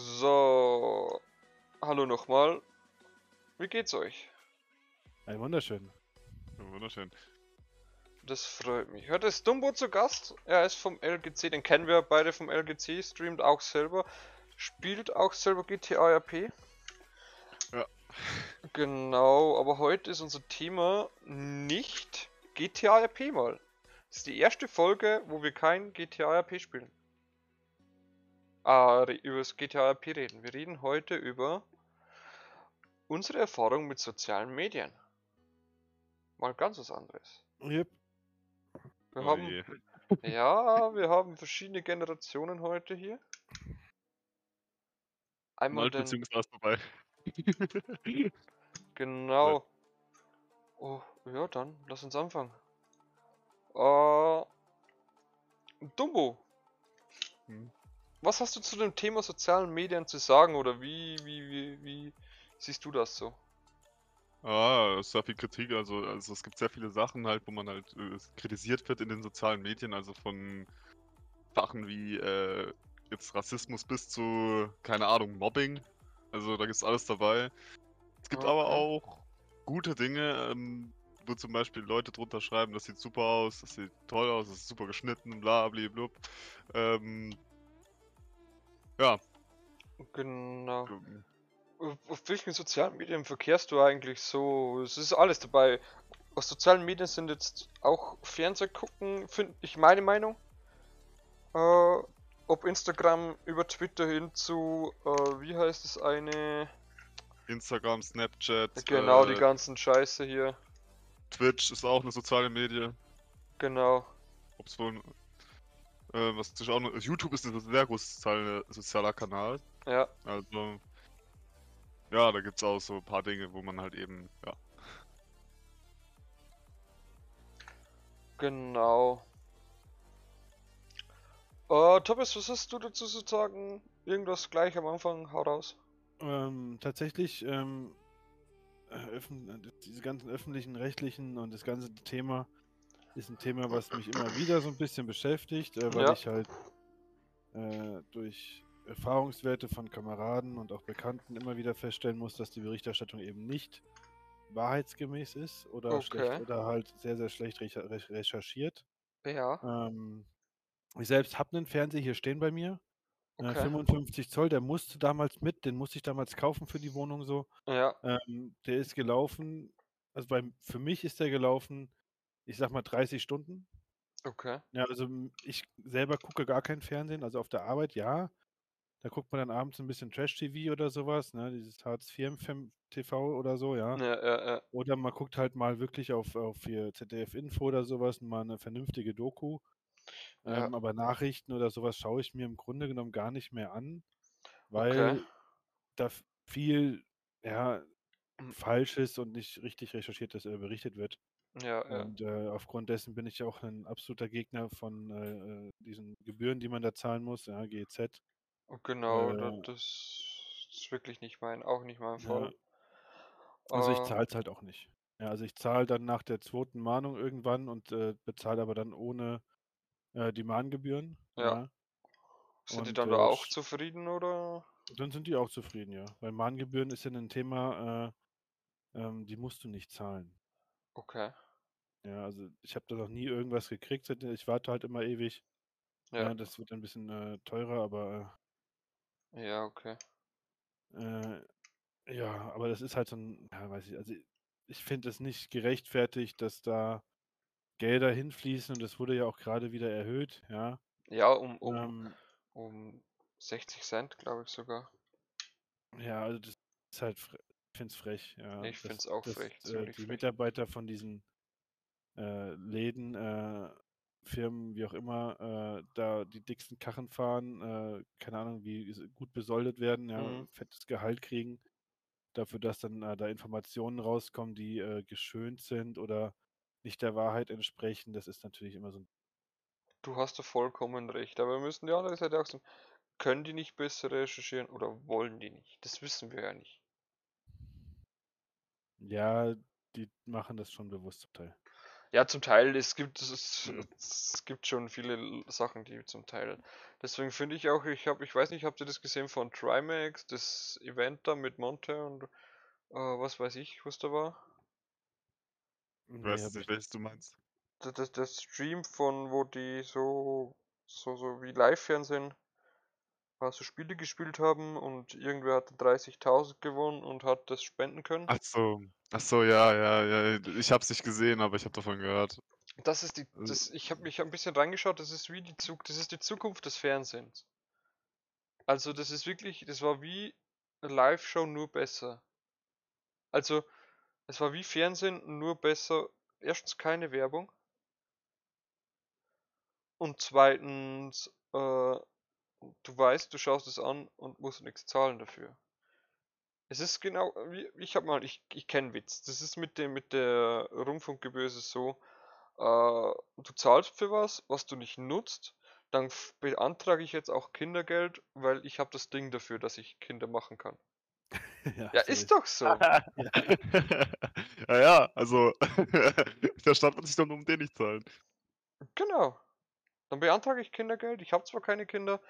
So, hallo nochmal. Wie geht's euch? Ein wunderschön. Ja, wunderschön. Das freut mich. Heute ist Dumbo zu Gast. Er ist vom LGC, den kennen wir beide vom LGC, streamt auch selber, spielt auch selber GTA RP. Ja. Genau, aber heute ist unser Thema nicht GTA RP mal. Das ist die erste Folge, wo wir kein GTA RP spielen. Ah, über das GTA RP reden. Wir reden heute über unsere Erfahrung mit sozialen Medien. Mal ganz was anderes. Yep. Wir Oh haben je. Ja, wir haben verschiedene Generationen heute hier. Einmal den, ist erst vorbei. genau. Oh, ja, dann lass uns anfangen. Äh, Dumbo, Hm. Was hast du zu dem Thema sozialen Medien zu sagen oder wie, wie, wie, wie siehst du das so? Ah, sehr viel Kritik. Also, also es gibt sehr viele Sachen halt, wo man halt äh, kritisiert wird in den sozialen Medien. Also von Sachen wie äh, jetzt Rassismus bis zu, keine Ahnung, Mobbing. Also da gibt's alles dabei. Es gibt aber Okay. auch gute Dinge, ähm, wo zum Beispiel Leute drunter schreiben, das sieht super aus, das sieht toll aus, das ist super geschnitten, bla bla blub. Ähm, ja, Genau. Auf auf welchen sozialen Medien verkehrst du eigentlich so? Es ist alles dabei. Aus sozialen Medien sind jetzt auch Fernseh gucken, finde ich meine Meinung. Äh, ob Instagram über Twitter hin zu, äh, wie heißt es eine? Instagram, Snapchat, Genau, die äh, ganzen Scheiße hier. Twitch ist auch eine soziale Medie. Genau. Ob's wohl. Äh, was ist auch noch, YouTube ist ein sehr großer soziale, sozialer Kanal. Ja, Also. Ja, da gibt's auch so ein paar Dinge, wo man halt eben, ja. genau. Äh, Thomas, was hast du dazu zu sagen? Irgendwas gleich am Anfang? Hau raus. Ähm, tatsächlich, ähm, äh, äh, diese ganzen öffentlichen, rechtlichen und das ganze Thema ist ein Thema, was mich immer wieder so ein bisschen beschäftigt, äh, weil Ja. ich halt äh, durch Erfahrungswerte von Kameraden und auch Bekannten immer wieder feststellen muss, dass die Berichterstattung eben nicht wahrheitsgemäß ist oder Okay. schlecht oder halt sehr, sehr schlecht recher- re- recherchiert. Ja, Ähm, ich selbst habe einen Fernseher hier stehen bei mir. Äh, okay. 55 Zoll, der musste damals mit, den musste ich damals kaufen für die Wohnung so. Ja, Ähm, der ist gelaufen, also beim, für mich ist der gelaufen, ich sag mal 30 Stunden. okay. Ja, also m, ich selber gucke gar kein Fernsehen, also auf der Arbeit ja. Da guckt man dann abends ein bisschen Trash-TV oder sowas, ne, dieses Hartz-IV-TV oder so, ja. Ja, ja, ja. Oder man guckt halt mal wirklich auf, auf hier ZDF-Info oder sowas, mal eine vernünftige Doku. Ja. Ähm, aber Nachrichten oder sowas schaue ich mir im Grunde genommen gar nicht mehr an, Okay. weil da f- viel ja, Mhm. Falsches und nicht richtig recherchiertes äh, berichtet wird. Ja, ja. Und äh, aufgrund dessen bin ich auch ein absoluter Gegner von äh, äh, diesen Gebühren, die man da zahlen muss, ja, GEZ. Und Genau, Äh, das ist wirklich nicht mein, auch nicht mein ja, Fall. also ich Äh, zahle es halt auch nicht. Ja, also ich zahle dann nach der zweiten Mahnung irgendwann und äh, bezahle aber dann ohne äh, die Mahngebühren. ja. Ja. Sind die Und dann da auch zufrieden oder? dann sind die auch zufrieden, ja. Weil Mahngebühren ist ja ein Thema, äh, ähm, die musst du nicht zahlen. Okay. Ja, also ich habe da noch nie irgendwas gekriegt. Ich warte halt immer ewig. Ja, Ja, das wird ein bisschen äh, teurer, aber ja, okay. äh, ja, aber das ist halt so ein, ja, weiß ich, also ich finde es nicht gerechtfertigt, dass da Gelder hinfließen und das wurde ja auch gerade wieder erhöht, ja. Ja, um, um, Ähm, um 60 Cent, glaube ich sogar. ja, also das ist halt, finde es frech, ja. Ich finde dass, es auch dass frech, äh, ziemlich die frech. Mitarbeiter von diesen äh, Läden, äh, Firmen, wie auch immer, äh, da die dicksten Karren fahren, äh, keine Ahnung, wie gut besoldet werden, ja, Mhm. fettes Gehalt kriegen, dafür, dass dann äh, da Informationen rauskommen, die äh, geschönt sind oder nicht der Wahrheit entsprechen. Das ist natürlich immer so ein Du hast da vollkommen recht, aber wir müssen die andere Seite auch sagen, können die nicht besser recherchieren oder wollen die nicht? Das wissen wir ja nicht. Ja, die machen das schon bewusst zum Teil. Ja, zum Teil, es gibt, es, Mhm. es gibt schon viele Sachen, die zum Teil. Deswegen finde ich auch, ich habe, ich weiß nicht, habt ihr das gesehen von Trimax, das Event da mit Monte und äh, was weiß ich, was da war? Ich Nee, weiß jetzt nicht, ich welches du meinst. Das, das, das Stream von, wo die so, so, so wie Live-Fernsehen, äh, so Spiele gespielt haben und irgendwer hat 30.000 gewonnen und hat das spenden können. Ach so. Ach so, ja, ja, ja. Ich hab's nicht gesehen, aber ich habe davon gehört. Das ist die, Also- das, ich habe mich ein bisschen reingeschaut, das ist wie die Zug, das ist die Zukunft des Fernsehens. Also das ist wirklich, das war wie eine Live-Show nur besser. Also es war wie Fernsehen nur besser. Erstens keine Werbung und zweitens, äh, du weißt, du schaust es an und musst nichts zahlen dafür. Es ist genau, wie, ich hab mal, ich, ich kenne Witz. Das ist mit dem, mit der Rundfunkgebühr so, äh, du zahlst für was, was du nicht nutzt, dann beantrage ich jetzt auch Kindergeld, weil ich habe das Ding dafür, dass ich Kinder machen kann. ja, Ja, ist doch so. ja, ja, also der Staat wird sich doch nur um den nicht zahlen. Genau. Dann beantrage ich Kindergeld. Ich habe zwar keine Kinder,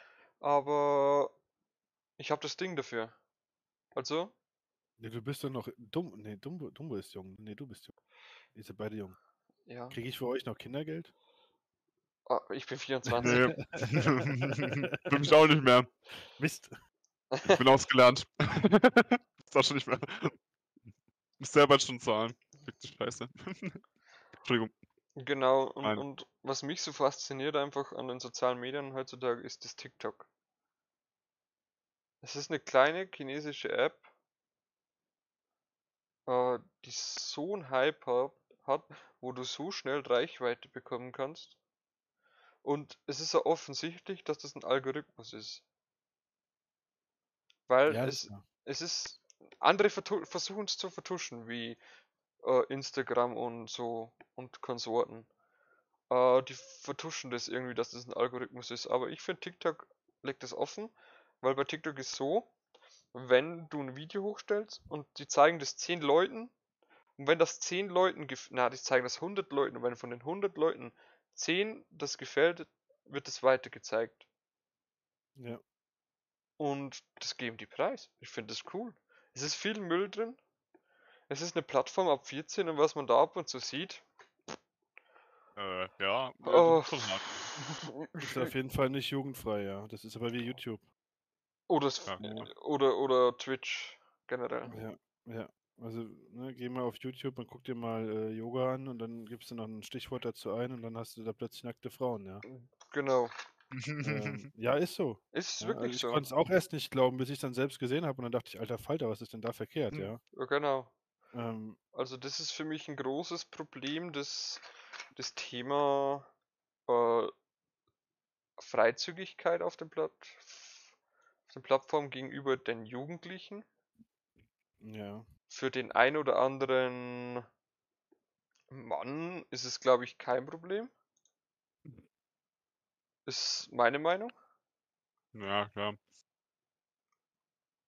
aber ich habe das Ding dafür. Also, Nee, du bist doch noch dumm. Nee, Dumbo, Dumbo ist jung. Nee, du bist jung. Ihr seid beide jung. ja. Kriege ich für euch noch Kindergeld? Ah, ich bin 24. Nee. Für mich auch nicht mehr. Mist. Ich bin ausgelernt. ist auch schon nicht mehr. Muss selber schon zahlen. Fick die Scheiße. Entschuldigung. Genau, und, Nein. und was mich so fasziniert einfach an den sozialen Medien heutzutage ist das TikTok. Es ist eine kleine chinesische App, äh, die so einen Hype hat, hat, wo du so schnell Reichweite bekommen kannst. Und es ist ja offensichtlich, dass das ein Algorithmus ist. Weil Ja, es, sicher. es ist, andere versuchen es zu vertuschen, wie äh, Instagram und so und Konsorten. Äh, die vertuschen das irgendwie, dass das ein Algorithmus ist. Aber ich finde, TikTok legt das offen, weil bei TikTok ist so, wenn du ein Video hochstellst und die zeigen das 10 Leuten und wenn das 10 Leuten, na, die zeigen das 100 Leuten und wenn von den 100 Leuten 10 das gefällt, wird es weitergezeigt. Ja. Und das geben die Preis. Ich finde das cool. Es ist viel Müll drin. Es ist eine Plattform ab 14 und was man da ab und zu sieht. Äh, ja. ja, Oh. das ist auf jeden Fall nicht jugendfrei, ja. Das ist aber wie YouTube. Oder, Ja. oder, oder Twitch generell. Ja, ja. Also, ne, geh mal auf YouTube und guck dir mal äh, Yoga an und dann gibst du noch ein Stichwort dazu ein und dann hast du da plötzlich nackte Frauen, ja. Genau. ähm, ja, ist so. Ist Ja, wirklich also ich so. konnte es auch erst nicht glauben, bis ich es dann selbst gesehen habe und dann dachte ich, alter Falter, was ist denn da verkehrt, Hm. ja. Ja, genau. Ähm, Also das ist für mich ein großes Problem, das, das Thema äh, Freizügigkeit auf den, Platt, auf den Plattformen gegenüber den Jugendlichen. ja. Für den ein oder anderen Mann ist es, glaube ich, kein Problem. Ist meine Meinung. ja, klar.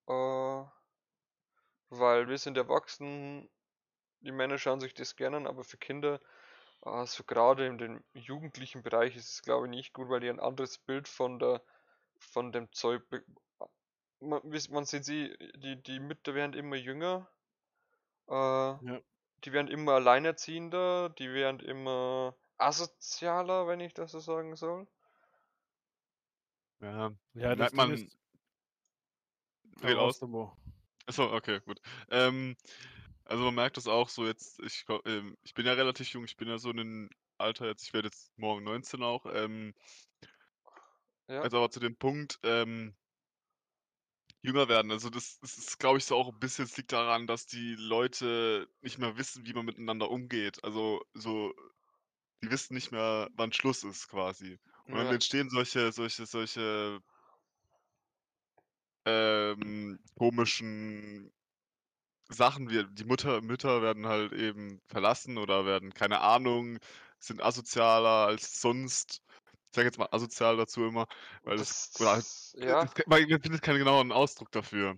Äh, weil wir sind erwachsen, die Männer schauen sich das gerne an, aber für Kinder, also gerade in dem jugendlichen Bereich ist es glaube ich nicht gut, weil die ein anderes Bild von der von dem Zeug man, man sieht sie, die, die Mütter werden immer jünger, äh, die werden immer alleinerziehender, die werden immer asozialer, wenn ich das so sagen soll. Ja. Ja, das man. Ist. Red aus. Achso, okay, gut. Ähm, also man merkt das auch so jetzt, ich, glaub, ähm, ich bin ja relativ jung, ich bin ja so in einem Alter jetzt, ich werde jetzt morgen 19 auch. Ähm, Ja, also aber zu dem Punkt, ähm, jünger werden. Also das, das ist, glaube ich, so auch ein bisschen, es liegt daran, dass die Leute nicht mehr wissen, wie man miteinander umgeht. Also so, die wissen nicht mehr, wann Schluss ist quasi. Und dann ja, entstehen solche, solche, solche ähm, komischen Sachen, wie die Mutter, Mütter werden halt eben verlassen oder werden, keine Ahnung, sind asozialer als sonst. Ich sage jetzt mal asozial dazu immer, weil das, das, oder halt, ja, es- man findet keinen genauen Ausdruck dafür.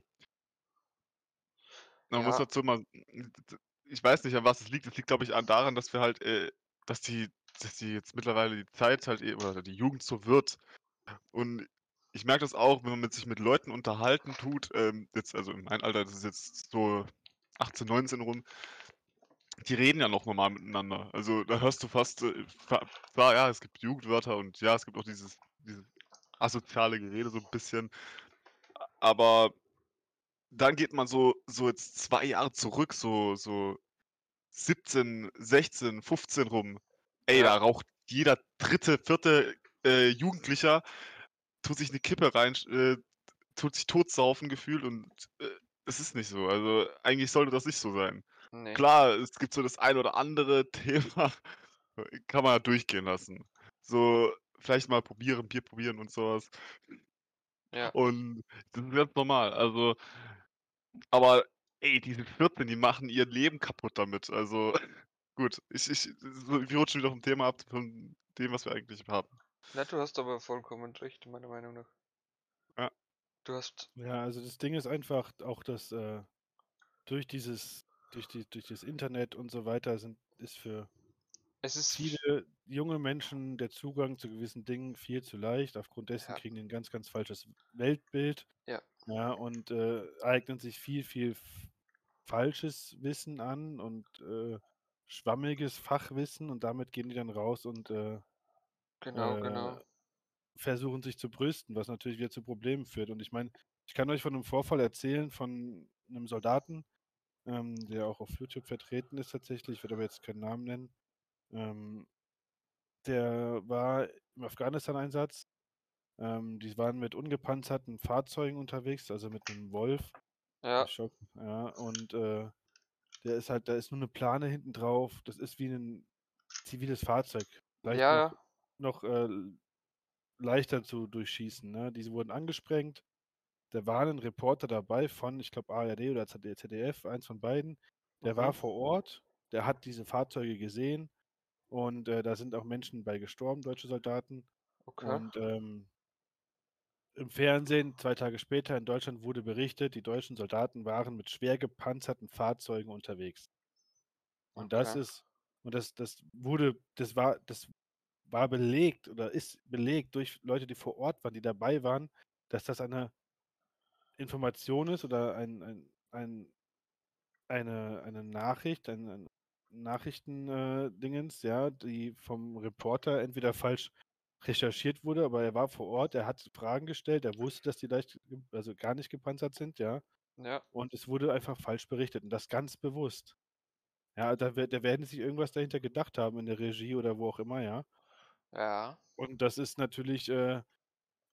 Man muss Ja. dazu mal, ich weiß nicht, an was es liegt. Es liegt, glaube ich, an daran, dass wir halt äh, dass die dass die jetzt mittlerweile die Zeit halt e oder die Jugend so wird. Und ich merke das auch, wenn man mit sich mit Leuten unterhalten tut, ähm, jetzt also in meinem Alter, das ist jetzt so 18, 19 rum, die reden ja noch normal miteinander. Also, da hörst du fast, äh, klar, ja, es gibt Jugendwörter und ja, es gibt auch dieses dieses asoziale Gerede so 'n bisschen. Aber dann geht man so so jetzt 2 Jahre zurück, so so 17, 16, 15 rum. Ey, da raucht jeder 3., 4., äh, Jugendlicher tut sich 'ne Kippe rein äh, tut sich totsaufen gefühlt und, äh, es ist nicht so. Also, eigentlich sollte das nicht so sein. Ne. Klar, es gibt so das ein oder andere Thema, kann man durchgehen lassen. So, vielleicht mal probieren, Bier probieren und so was. Ja. Und das ist ganz normal. Also aber ey, diese 14, die machen ihr Leben kaputt damit. Also gut, ich ich wir rutschen wieder vom Thema ab, von dem, was wir eigentlich haben. Na, du hast aber vollkommen recht, meiner Meinung nach. Ja. Du hast Ja, also das Ding ist einfach auch, dass, äh, durch dieses durch die durch das Internet und so weiter sind ist für Es ist viele junge Menschen der Zugang zu gewissen Dingen viel zu leicht. Aufgrund dessen Ja. kriegen die 'n ganz, ganz falsches Weltbild. Ja. Ja, und, äh, eignen sich viel, viel falsches Wissen an und, äh, schwammiges Fachwissen und damit gehen die dann raus und, äh Genau, äh, genau. versuchen sich zu brüsten, was natürlich wieder zu Problemen führt. Und ich meine, ich kann euch von 'nem Vorfall erzählen von 'nem Soldaten, ähm, der auch auf YouTube vertreten ist tatsächlich, ich werde aber jetzt keinen Namen nennen. Ähm, der war im Afghanistan-Einsatz. Ähm, die waren mit ungepanzerten Fahrzeugen unterwegs, also mit 'nem Wolf. Ja. Schock ja, und, äh, der ist halt da ist nur 'ne Plane hinten drauf. Das ist wie 'nen ziviles Fahrzeug. Vielleicht Ja, ja. Noch, äh, leichter zu durchschießen, ne? Diese wurden angesprengt. Da war 'nen Reporter dabei von, ich glaube, ARD oder ZD ZDF, eins von beiden. Der war Mhm. vor Ort, der hat diese Fahrzeuge gesehen und, äh, da sind auch Menschen bei gestorben, deutsche Soldaten. Okay. Und, ähm im Fernsehen 2 Tage später in Deutschland wurde berichtet, die deutschen Soldaten waren mit schwer gepanzerten Fahrzeugen unterwegs. Und das Okay. ist und das das wurde das war das war belegt oder ist belegt durch Leute, die vor Ort waren, die dabei waren, dass das eine Information ist oder ein ein ein eine eine Nachricht, ein ein Nachrichten äh, ja, die vom Reporter entweder falsch recherchiert wurde, aber er war vor Ort, er hat Fragen gestellt, er wusste, dass die leicht also gar nicht gepanzert sind, ja. Ja. Und es wurde einfach falsch berichtet und das ganz bewusst. Ja, da da werden sich irgendwas dahinter gedacht haben in der Regie oder wo auch immer, ja. Ja. Und das ist natürlich, äh,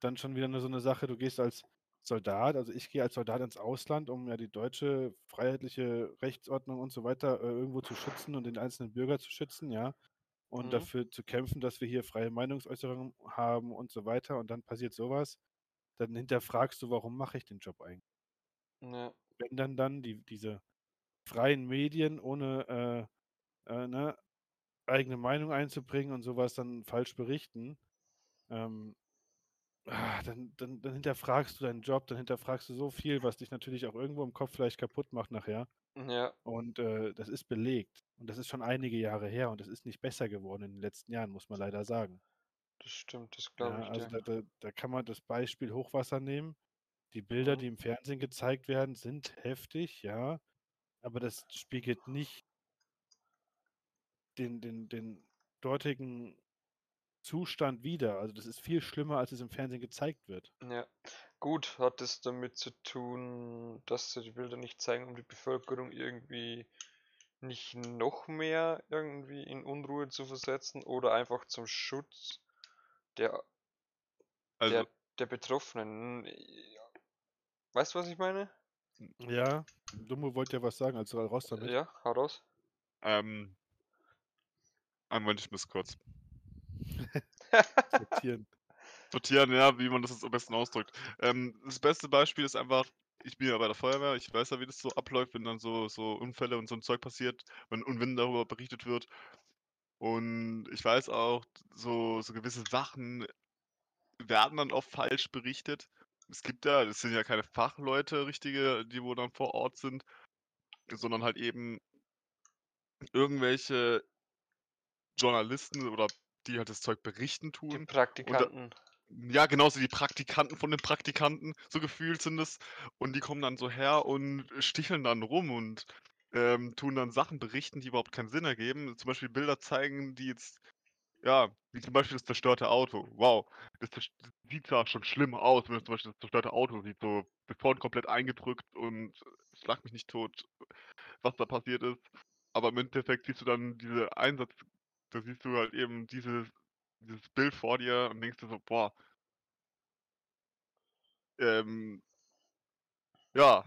dann schon wieder 'ne so 'ne Sache, du gehst als Soldat also ich gehe als Soldat ins Ausland, um ja die deutsche freiheitliche Rechtsordnung und so weiter, äh, irgendwo zu schützen und den einzelnen Bürger zu schützen, ja, und Mhm. dafür zu kämpfen, dass wir hier freie Meinungsäußerung haben und so weiter und dann passiert so was. Dann hinterfragst du: „Warum mache ich den Job eigentlich?“ Ja. Wenn dann dann die diese freien Medien ohne, äh, äh, ne, eigene Meinung einzubringen und so was dann falsch berichten, ähm, ah, dann dann dann hinterfragst du deinen Job, dann hinterfragst du so viel, was dich natürlich auch irgendwo im Kopf vielleicht kaputt macht nachher. Ja. Und, äh, das ist belegt. Und das ist schon einige Jahre her und das ist nicht besser geworden in den letzten Jahren, muss man leider sagen. Das stimmt, das glaube Ja, ich also da da da kann man das Beispiel Hochwasser nehmen. Die Bilder, Mhm. die im Fernsehen gezeigt werden, sind heftig, ja, aber das spiegelt nicht den den den dortigen Zustand wider. Also, das ist viel schlimmer, als es im Fernsehen gezeigt wird. Ja. Gut, hat es damit zu tun, dass sie die Bilder nicht zeigen, um die Bevölkerung irgendwie nicht noch mehr irgendwie in Unruhe zu versetzen oder einfach zum Schutz der Also der der Betroffenen? Weißt du, was ich meine? Ja, Dumbo wollte ja was sagen, also raus damit. Ja, hau raus. Ähm Moment, ich muss kurz Sortieren. sortieren, ja, wie man das jetzt am besten ausdrückt. Ähm, das beste Beispiel ist einfach, ich bin ja bei der Feuerwehr, ich weiß ja, wie das so abläuft, wenn dann so so Unfälle und so 'n Zeug passiert, wenn und wenn darüber berichtet wird. Und ich weiß auch, so so gewisse Sachen werden dann oft falsch berichtet. Es gibt ja das sind ja keine Fachleute richtige, die wo dann vor Ort sind, sondern halt eben irgendwelche Journalisten oder die halt das Zeug berichten Die tun. Praktikanten. Ja, genauso die Praktikanten von den Praktikanten, so gefühlt sind es. Und die kommen dann so her und sticheln dann rum und ähm, tun dann Sachen berichten, die überhaupt keinen Sinn ergeben. Zum Beispiel Bilder zeigen, die jetzt, ja, wie zum Beispiel das zerstörte Auto. Wow, das, das sieht zwar schon schlimm aus, wenn du zum Beispiel das zerstörte Auto sieht, so das vorne komplett eingedrückt und schlag mich nicht tot, was da passiert ist. Aber im Endeffekt siehst du dann diese Einsatz, da siehst du halt eben dieses, dieses Bild vor dir und denkst dir so, boah, ähm, ja,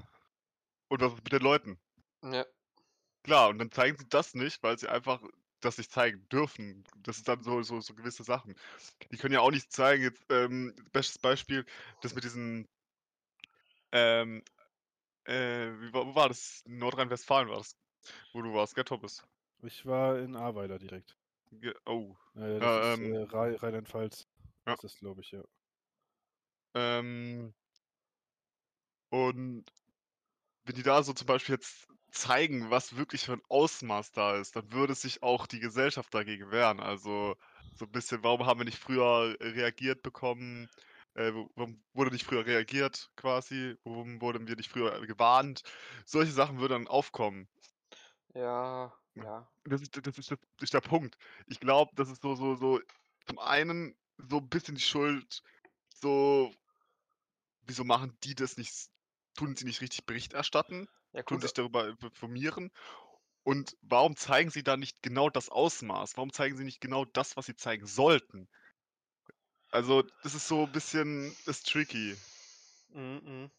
und was ist mit den Leuten? Ja. Klar, und dann zeigen sie das nicht, weil sie einfach das nicht zeigen dürfen. Das ist dann so, so, so gewisse Sachen. Die können ja auch nicht zeigen, jetzt, ähm, bestes Beispiel, das mit diesen, ähm, äh, wie war, wo war das? In Nordrhein-Westfalen war das, wo du warst, gell, Thomas? Ich war in Ahrweiler direkt. Ge oh, Äh, das Ja, ist ähm, äh, Rhei- Rheinland-Pfalz. ja. Das ist, glaube ich, ja. Ähm, und wenn die da so zum Beispiel jetzt zeigen, was wirklich für ein Ausmaß da ist, dann würde sich auch die Gesellschaft dagegen wehren. Also so ein bisschen, warum haben wir nicht früher reagiert bekommen? Äh, warum wurde nicht früher reagiert quasi? Warum wurden wir nicht früher gewarnt? Solche Sachen würden dann aufkommen. Ja, Ja. Das ist, das ist, das ist der Punkt. Ich glaube, das ist so, so, so, zum einen so ein bisschen die Schuld, so, wieso machen die das nicht, tun sie nicht richtig Bericht erstatten, Ja tun sich darüber informieren und warum zeigen sie da nicht genau das Ausmaß? Warum zeigen sie nicht genau das, was sie zeigen sollten? Also, das ist so ein bisschen, ist tricky. mhm.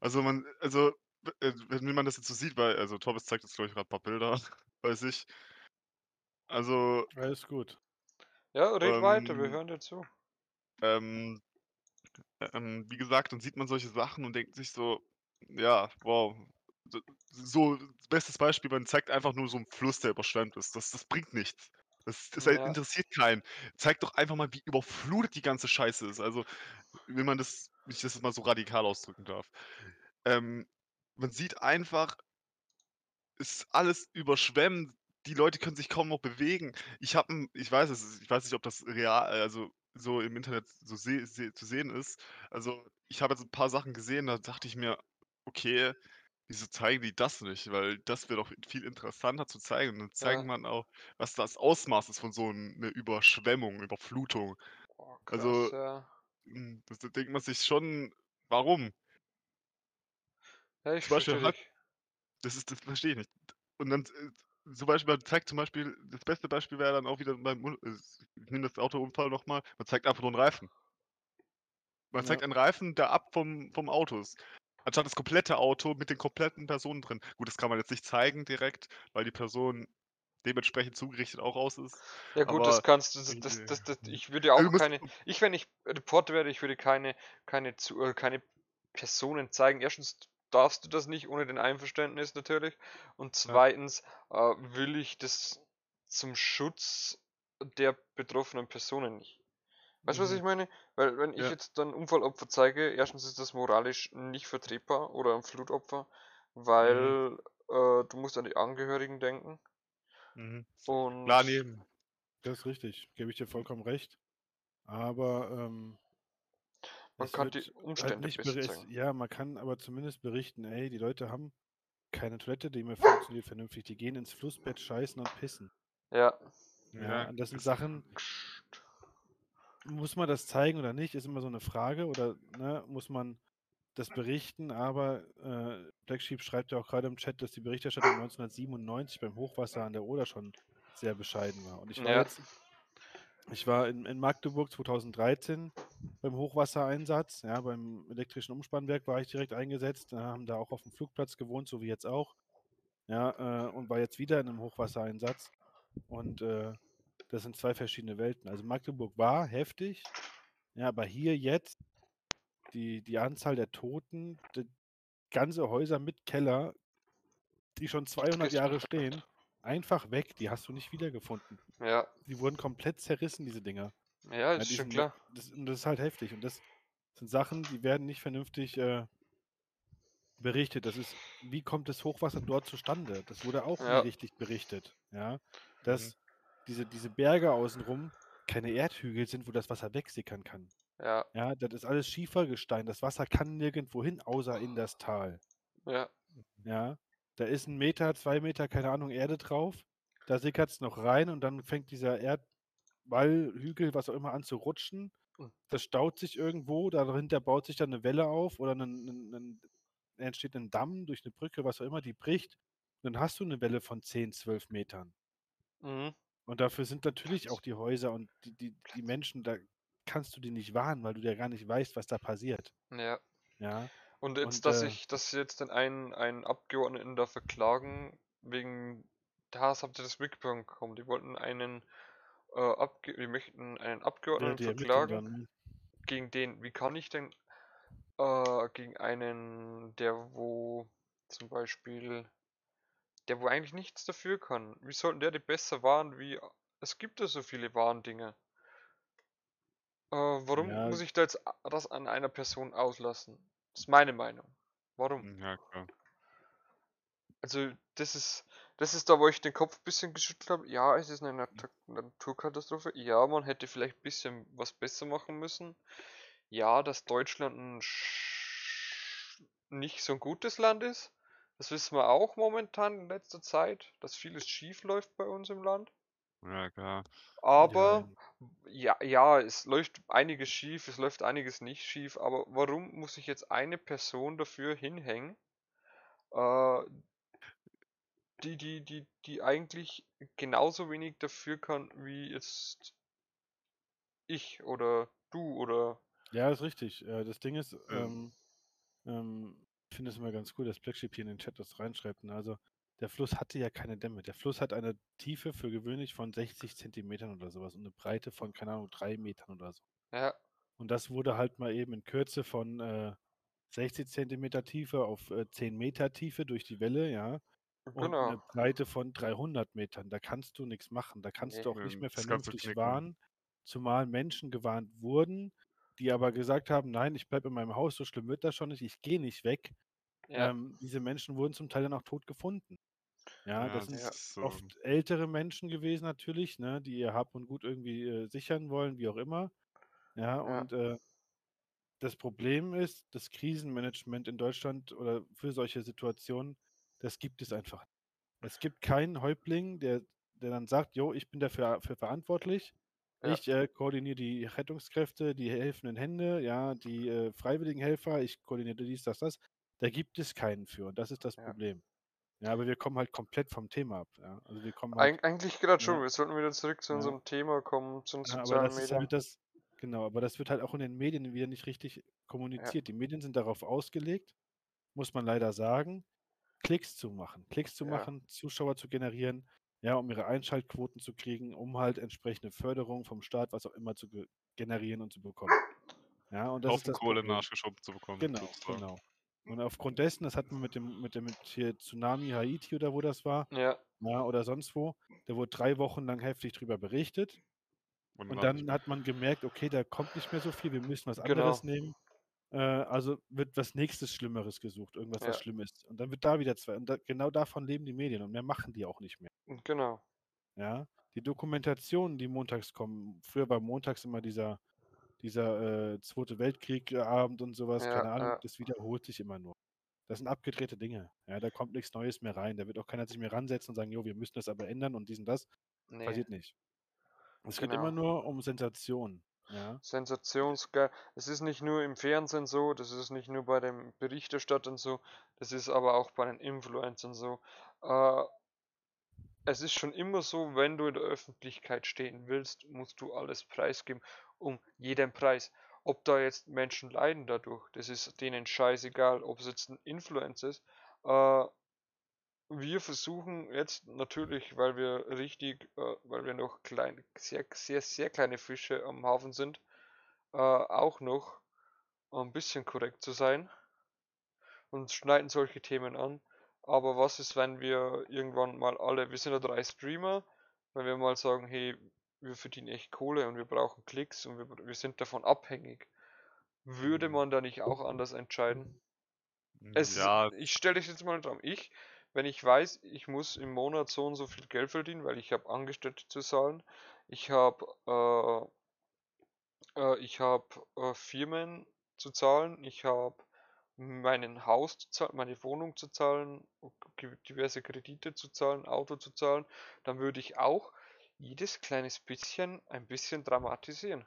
Also man, also, wenn man das jetzt so sieht, weil, also Thomas zeigt jetzt, glaube ich, gerade ein paar Bilder bei sich. Also, Alles gut. Ja, red weiter, wir ähm, hören dir zu. ähm, ähm, wie gesagt, dann sieht man solche Sachen und denkt sich so, ja, wow. So, so bestes Beispiel, man zeigt einfach nur so einen Fluss, der überschwemmt ist. Das, das bringt nichts. Das, das Ja. interessiert keinen. Zeigt doch einfach mal, wie überflutet die ganze Scheiße ist. Also, wenn man das, wenn ich das mal so radikal ausdrücken darf. Ähm, man sieht einfach, ist alles überschwemmt. Die Leute können sich kaum noch bewegen. Ich habe, ich weiß es, ich weiß nicht, ob das real, also so im Internet so seh, seh, zu sehen ist. Also ich habe jetzt ein paar Sachen gesehen, da dachte ich mir, okay, wieso zeigen die das nicht? Weil das wäre doch viel interessanter zu zeigen. Und dann zeigen Ja. man auch, was das Ausmaß ist von so einer Überschwemmung, Überflutung. Oh, krass, Also, ja. hm, das, da denkt man sich schon, warum? Ja, ich verstehe dich. das ist, das verstehe ich nicht. Und dann äh, zum Beispiel, man zeigt zum Beispiel, das beste Beispiel wäre dann auch wieder beim, äh, ich nehme das Autounfall nochmal, man zeigt einfach nur einen Reifen. Man zeigt Ja. einen Reifen, der ab vom, vom Auto ist. Anstatt das komplette Auto mit den kompletten Personen drin. Gut, das kann man jetzt nicht zeigen direkt, weil die Person dementsprechend zugerichtet auch aus ist. Ja gut, das Aber kannst du, das, das, das, das, ich würde also auch musst, keine, ich wenn ich Reporter wäre, ich würde keine, keine, zu, äh, keine Personen zeigen. Erstens darfst du das nicht ohne den Einverständnis natürlich und ja, zweitens äh, will ich das zum Schutz der betroffenen Personen nicht. Weißt du, was ich mhm, meine? Weil wenn ich ja, jetzt dann Unfallopfer zeige, erstens ist das moralisch nicht vertretbar oder ein Flutopfer, mhm, weil äh, du musst an die Angehörigen denken mhm. Klar, und nee, Das ist richtig. Gebe ich dir vollkommen recht. Aber ähm, man es kann die halt Umstände nicht besser. Ja, man kann aber zumindest berichten, ey, die Leute haben keine Toilette, die mehr funktioniert vernünftig. Die gehen ins Flussbett scheißen und pissen. Ja. Ja, ja, und das sind Sachen, muss man das zeigen oder nicht, ist immer so eine Frage. Oder ne, muss man das berichten? Aber äh, Black Sheep schreibt ja auch gerade im Chat, dass die Berichterstattung 1997 beim Hochwasser an der Oder schon sehr bescheiden war. Und ich war Ja. jetzt, ich war in, in Magdeburg 2013 beim Hochwassereinsatz, ja, beim elektrischen Umspannwerk war ich direkt eingesetzt, äh, haben da auch auf dem Flugplatz gewohnt, so wie jetzt auch. Ja, äh, und war jetzt wieder in einem Hochwassereinsatz. Und äh, das sind zwei verschiedene Welten. Also Magdeburg war heftig, ja, aber hier jetzt die, die Anzahl der Toten, die ganze Häuser mit Keller, die schon 200 Jahre stehen, einfach weg. Die hast du nicht wiedergefunden. Ja. Die wurden komplett zerrissen, diese Dinger. Ja, ist schon klar. das, und das ist halt heftig. Und das sind Sachen, die werden nicht vernünftig äh, berichtet. Das ist, wie kommt das Hochwasser dort zustande? Das wurde auch Ja. richtig berichtet. Ja, mhm, das diese, diese Berge außenrum keine Erdhügel sind, wo das Wasser wegsickern kann. Ja, Ja, das ist alles Schiefergestein. Das Wasser kann nirgendwo hin, außer in das Tal. ja, Ja, da ist ein Meter, zwei Meter, keine Ahnung, Erde drauf. Da sickert es noch rein und dann fängt dieser Erdball, Hügel, was auch immer an zu rutschen. Mhm. Das staut sich irgendwo, dahinter baut sich dann eine Welle auf oder ein, ein, ein, entsteht ein Damm durch eine Brücke, was auch immer, die bricht. Dann hast du eine Welle von 10, 12 Metern. mhm, Und dafür sind natürlich auch die Häuser und die, die, die Menschen, da kannst du die nicht warnen, weil du ja gar nicht weißt, was da passiert. ja. Ja, Und jetzt, Und, dass äh, ich, dass sie jetzt den einen, einen Abgeordneten da verklagen, wegen, das habt ihr das mitbekommen, die wollten einen, äh, die möchten einen Abgeordneten Ermittlung verklagen, ne? gegen den, wie kann ich denn, äh, gegen einen, der wo, zum Beispiel, der wo eigentlich nichts dafür kann, wie sollten der die besser wahren, wie, es gibt ja so viele Warndinge. Äh, warum Ja. muss ich da jetzt das an einer Person auslassen? Das ist meine Meinung. Warum? Ja, klar. Also, das ist, das ist da, wo ich den Kopf ein bisschen geschüttelt habe. Ja, es ist eine Nat Naturkatastrophe. Ja, man hätte vielleicht ein bisschen was besser machen müssen. Ja, dass Deutschland ein nicht so ein gutes Land ist. Das wissen wir auch momentan in letzter Zeit, dass vieles schief läuft bei uns im Land. Ja, klar. Aber ja, ja, es läuft einiges schief, es läuft einiges nicht schief, aber warum muss ich jetzt eine Person dafür hinhängen, äh, die, die, die, die eigentlich genauso wenig dafür kann wie jetzt ich oder du oder Ja, ist richtig. Äh, das Ding ist, Ähm. ähm, ähm, ich finde es immer ganz cool, dass Blackship hier in den Chat das reinschreibt. ne? Also, der Fluss hatte ja keine Dämme. Der Fluss hat eine Tiefe für gewöhnlich von 60 Zentimetern oder sowas und eine Breite von, keine Ahnung, drei Metern oder so. ja, Und das wurde halt mal eben in Kürze von äh, 60 Zentimeter Tiefe auf äh, 10 Meter Tiefe durch die Welle, ja. Und genau. eine Breite von 300 Metern. Da kannst du nichts machen. Da kannst Nee. du auch nicht mehr vernünftig warnen. Zumal Menschen gewarnt wurden, die aber gesagt haben, nein, ich bleibe in meinem Haus, so schlimm wird das schon nicht, ich gehe nicht weg. Ja, Ähm, diese Menschen wurden zum Teil dann auch tot gefunden. Ja, Ja, das sind Ja. so. oft ältere Menschen gewesen natürlich, ne, die ihr Hab und Gut irgendwie äh, sichern wollen, wie auch immer. Ja, Ja. und äh, das Problem ist, das Krisenmanagement in Deutschland oder für solche Situationen, das gibt es einfach. Es gibt keinen Häuptling, der, der dann sagt, jo, ich bin dafür für verantwortlich. Ja. Ich äh, koordiniere die Rettungskräfte, die helfenden Hände, ja, die äh, freiwilligen Helfer, ich koordiniere dies, das, das. Da gibt es keinen für und das ist das Ja. Problem. Ja, aber wir kommen halt komplett vom Thema ab. Ja. Also wir kommen halt, Eig eigentlich gerade schon, Ja. wir sollten wieder zurück zu unserem Thema kommen, zu den Ja, aber sozialen das Medien. halt das, genau, aber das wird halt auch in den Medien wieder nicht richtig kommuniziert. Die Medien sind darauf ausgelegt, muss man leider sagen, Klicks zu machen, Klicks zu Ja. machen, Zuschauer zu generieren, ja, um ihre Einschaltquoten zu kriegen, um halt entsprechende Förderung vom Staat, was auch immer zu ge generieren und zu bekommen. Ja, und das ist Haufen das Kohle Problem. nachgeschoben zu bekommen. Genau, sozusagen. genau. Und aufgrund dessen, das hat man mit dem, mit dem mit hier Tsunami Haiti oder wo das war, Ja, ja, oder sonst wo, da wurde drei Wochen lang heftig drüber berichtet. Und, dann, hat man gemerkt, okay, da kommt nicht mehr so viel, wir müssen was Genau. anderes nehmen. Äh, also wird was nächstes Schlimmeres gesucht, irgendwas, was Ja. schlimm ist. Und dann wird da wieder zwei. Und da, genau davon leben die Medien und mehr machen die auch nicht mehr. genau. Ja. Die Dokumentationen, die montags kommen, früher war montags immer dieser, dieser äh, Zweite Weltkrieg-Abend und sowas, Ja, keine Ahnung, ja. das wiederholt sich immer nur. Das sind abgedrehte Dinge. Ja, da kommt nichts Neues mehr rein. Da wird auch keiner sich mehr ransetzen und sagen, jo, wir müssen das aber ändern und dies und das. Nee. Passiert nicht. Es geht immer Genau. nur um Sensationen. Ja. Sensationsgeil. Es ist nicht nur im Fernsehen so, das ist nicht nur bei den Berichterstattern so, das ist aber auch bei den Influencern so. Äh, es ist schon immer so, wenn du in der Öffentlichkeit stehen willst, musst du alles preisgeben, um jeden Preis. Ob da jetzt Menschen leiden dadurch, das ist denen scheißegal, ob es jetzt ein Influencer ist. Äh, wir versuchen jetzt natürlich, weil wir richtig, äh, weil wir noch klein, sehr, sehr, sehr kleine Fische am Hafen sind, äh, auch noch ein bisschen korrekt zu sein und schneiden solche Themen an. Aber was ist, wenn wir irgendwann mal alle, wir sind ja drei Streamer, wenn wir mal sagen, hey, wir verdienen echt Kohle und wir brauchen Klicks und wir, wir sind davon abhängig, würde Mhm. man da nicht auch anders entscheiden? Es, ja, ich stelle dich jetzt mal dran, ich, wenn ich weiß, ich muss im Monat so und so viel Geld verdienen, weil ich habe Angestellte zu zahlen, ich habe äh, äh, ich habe äh, Firmen zu zahlen, ich habe meinen Haus zu zahlen, meine Wohnung zu zahlen, diverse Kredite zu zahlen, Auto zu zahlen, dann würde ich auch jedes kleines bisschen ein bisschen dramatisieren,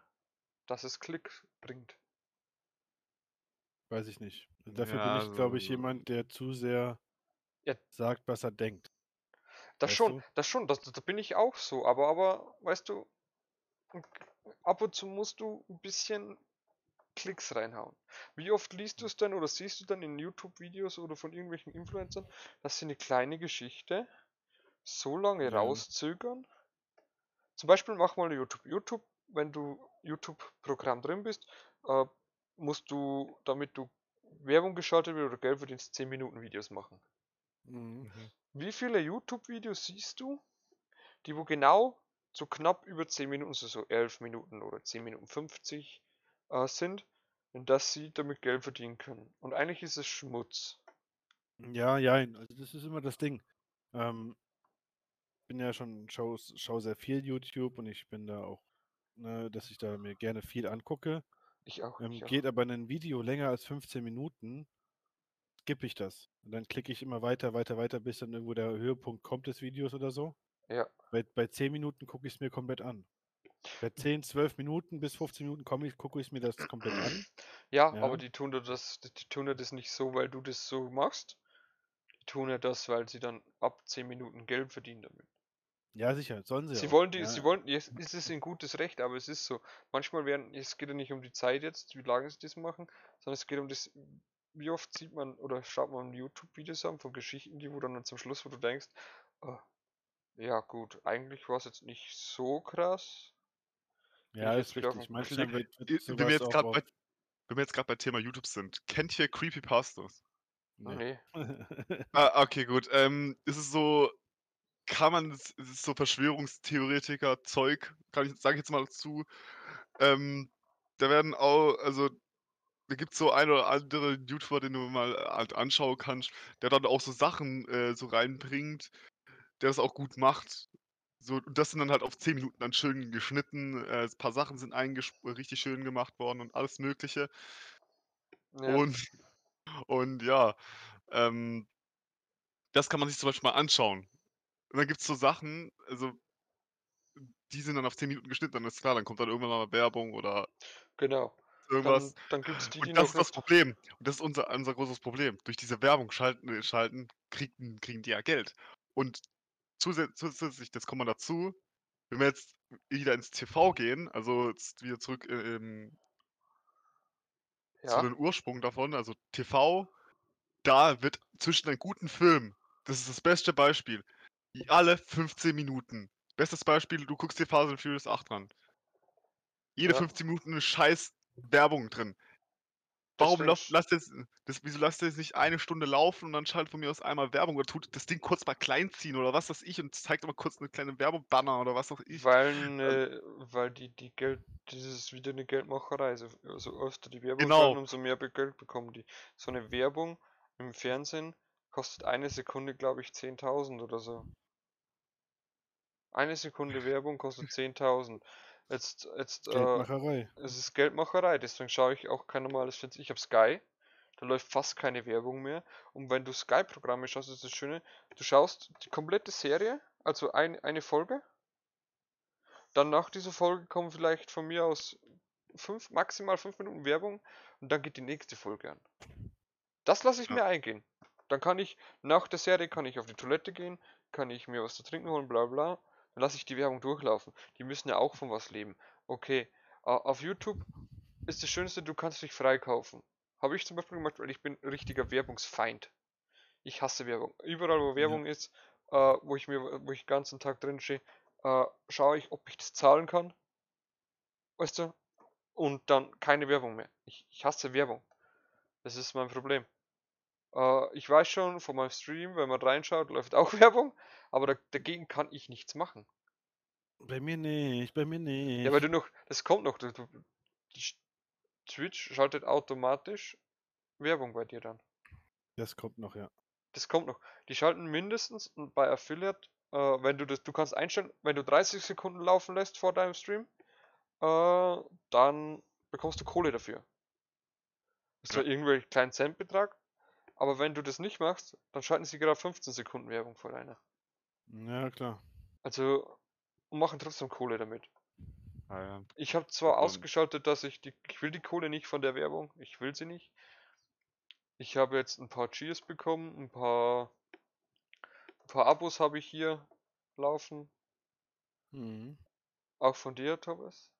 dass es Klick bringt. Weiß ich nicht. Dafür Ja, bin ich, glaube ich, so- jemand, der zu sehr Ja. sagt, was er denkt. Das Weißt schon, du? das schon, das, da bin ich auch so, aber, aber, weißt du, ab und zu musst du ein bisschen Klicks reinhauen. Wie oft liest du es denn oder siehst du dann in YouTube-Videos oder von irgendwelchen Influencern, dass sie eine kleine Geschichte so lange Ja. rauszögern? Zum Beispiel mach mal YouTube. YouTube, wenn du YouTube-Programm drin bist, äh, musst du, damit du Werbung geschaltet wird oder Geld verdienst, 10 Minuten Videos machen. Mhm. Mhm. Wie viele YouTube-Videos siehst du, die wo genau so knapp über 10 Minuten, so, so 11 Minuten oder 10 Minuten 50 äh, sind, und dass sie damit Geld verdienen können? Und eigentlich ist es Schmutz. Ja, ja, also das ist immer das Ding. Ähm, bin ja schon, schau, schau sehr viel YouTube und ich bin da auch, ne, dass ich da mir gerne viel angucke. Ich auch. Ähm, ich auch. geht aber ein Video länger als 15 Minuten, skippe ich das. Und dann klicke ich immer weiter, weiter, weiter, bis dann irgendwo der Höhepunkt kommt des Videos oder so. Ja. Bei, bei 10 Minuten gucke ich es mir komplett an. Bei 10, 12 Minuten bis 15 Minuten komme ich, gucke ich mir das komplett an. Ja, Ja. aber die tun das, die tun das nicht so, weil du das so machst. Die tun ja das, weil sie dann ab 10 Minuten Geld verdienen damit. Ja, sicher, sollen sie Sie auch. wollen die, ja. sie wollen, es es ist ein gutes Recht, aber es ist so. Manchmal werden, es geht ja nicht um die Zeit jetzt, wie lange sie das machen, sondern es geht um das, wie oft sieht man oder schaut man YouTube-Videos an von Geschichten, die wo dann zum Schluss, wo du denkst, oh, ja gut, eigentlich war es jetzt nicht so krass. Ja, ich ist richtig. Manchmal wird, wird Wenn wir jetzt auch gerade bei, wenn wir jetzt gerade bei Thema YouTube sind, kennt ihr Creepypastas? Nee. nee. Ah, okay, gut. Ähm, ist es so, kann man, es es ist so Verschwörungstheoretiker-Zeug, kann ich, sage ich jetzt mal dazu. Ähm, da werden auch, also, da gibt es so ein oder andere YouTuber, den du mal halt anschauen kannst, der dann auch so Sachen äh, so reinbringt, der das auch gut macht. So, und das sind dann halt auf 10 Minuten dann schön geschnitten. Äh, ein paar Sachen sind eingesch richtig schön gemacht worden und alles Mögliche. Ja, Und, und ja, ähm, das kann man sich zum Beispiel mal anschauen. Und dann gibt es so Sachen, also die sind dann auf 10 Minuten geschnitten, dann ist klar, dann kommt dann irgendwann mal Werbung oder genau. Irgendwas. Dann, dann gibt es die, die Und das ist das. Problem. Und das ist unser, unser großes Problem. Durch diese Werbung schalten, äh, schalten kriegen, kriegen die ja Geld. Und zusätzlich, das kommt mal dazu, wenn wir jetzt wieder ins TV gehen, also jetzt wieder zurück äh, ähm, zu Ja, den Ursprung davon, also TV, da wird zwischen einem guten Film, das ist das beste Beispiel, alle 15 Minuten. Bestes Beispiel, du guckst dir Fast and Furious 8 an. Jede Ja. 15 Minuten eine scheiß Werbung drin. Warum lasst lasst jetzt, das, wieso lasst ihr jetzt nicht eine Stunde laufen und dann schaltet von mir aus einmal Werbung oder tut das Ding kurz mal klein ziehen oder was weiß ich und zeigt mal kurz eine kleine Werbebanner oder was auch ich. Weil, ne, weil die, die Geld, das ist wieder eine Geldmacherei. So, so öfter die Werbung Genau. schalten, umso mehr Geld bekommen die. So eine Werbung im Fernsehen kostet eine Sekunde, glaube ich, 10.000 oder so. Eine Sekunde Werbung kostet 10.000. Jetzt, jetzt, äh, Geldmacherei. es ist Geldmacherei, deswegen schaue ich auch kein normales Fernsehen. Ich habe Sky, da läuft fast keine Werbung mehr. Und wenn du Sky-Programme schaust, ist das Schöne, du schaust die komplette Serie, also ein, eine Folge. Dann nach dieser Folge kommen vielleicht von mir aus fünf, maximal fünf Minuten Werbung und dann geht die nächste Folge an. Das lasse ich Ja. mir eingehen. Dann kann ich, nach der Serie kann ich auf die Toilette gehen, kann ich mir was zu trinken holen, bla bla. Dann lasse ich die Werbung durchlaufen. Die müssen ja auch von was leben. Okay, äh, auf YouTube ist das Schönste, du kannst dich freikaufen. Habe ich zum Beispiel gemacht, weil ich bin richtiger Werbungsfeind. Ich hasse Werbung. Überall, wo Werbung ist, äh, wo ich mir, wo ich den ganzen Tag drin stehe, äh, schaue ich, ob ich das zahlen kann. Weißt du? Und dann keine Werbung mehr. Ich, ich hasse Werbung. Das ist mein Problem. Äh, ich weiß schon von meinem Stream, wenn man reinschaut, läuft auch Werbung, aber da, dagegen kann ich nichts machen. Bei mir nicht, bei mir nicht. Ja, weil du noch, das kommt noch, du, Twitch schaltet automatisch Werbung bei dir dann. Das kommt noch, ja. das kommt noch. Die schalten mindestens bei Affiliate, äh, wenn du das, du kannst einstellen, wenn du 30 Sekunden laufen lässt vor deinem Stream, äh, dann bekommst du Kohle dafür. Das ist Ja. zwar irgendwie ein kleinen Centbetrag, aber wenn du das nicht machst, dann schalten sie gerade 15 Sekunden Werbung vor deiner. Ja, klar. Also und machen trotzdem Kohle damit. Ah, ja. Ich habe zwar Und- ausgeschaltet, dass ich die, ich will die Kohle nicht von der Werbung, ich will sie nicht. Ich habe jetzt ein paar Cheers bekommen, ein paar, ein paar Abos habe ich hier laufen, Mhm. auch von dir, Thomas.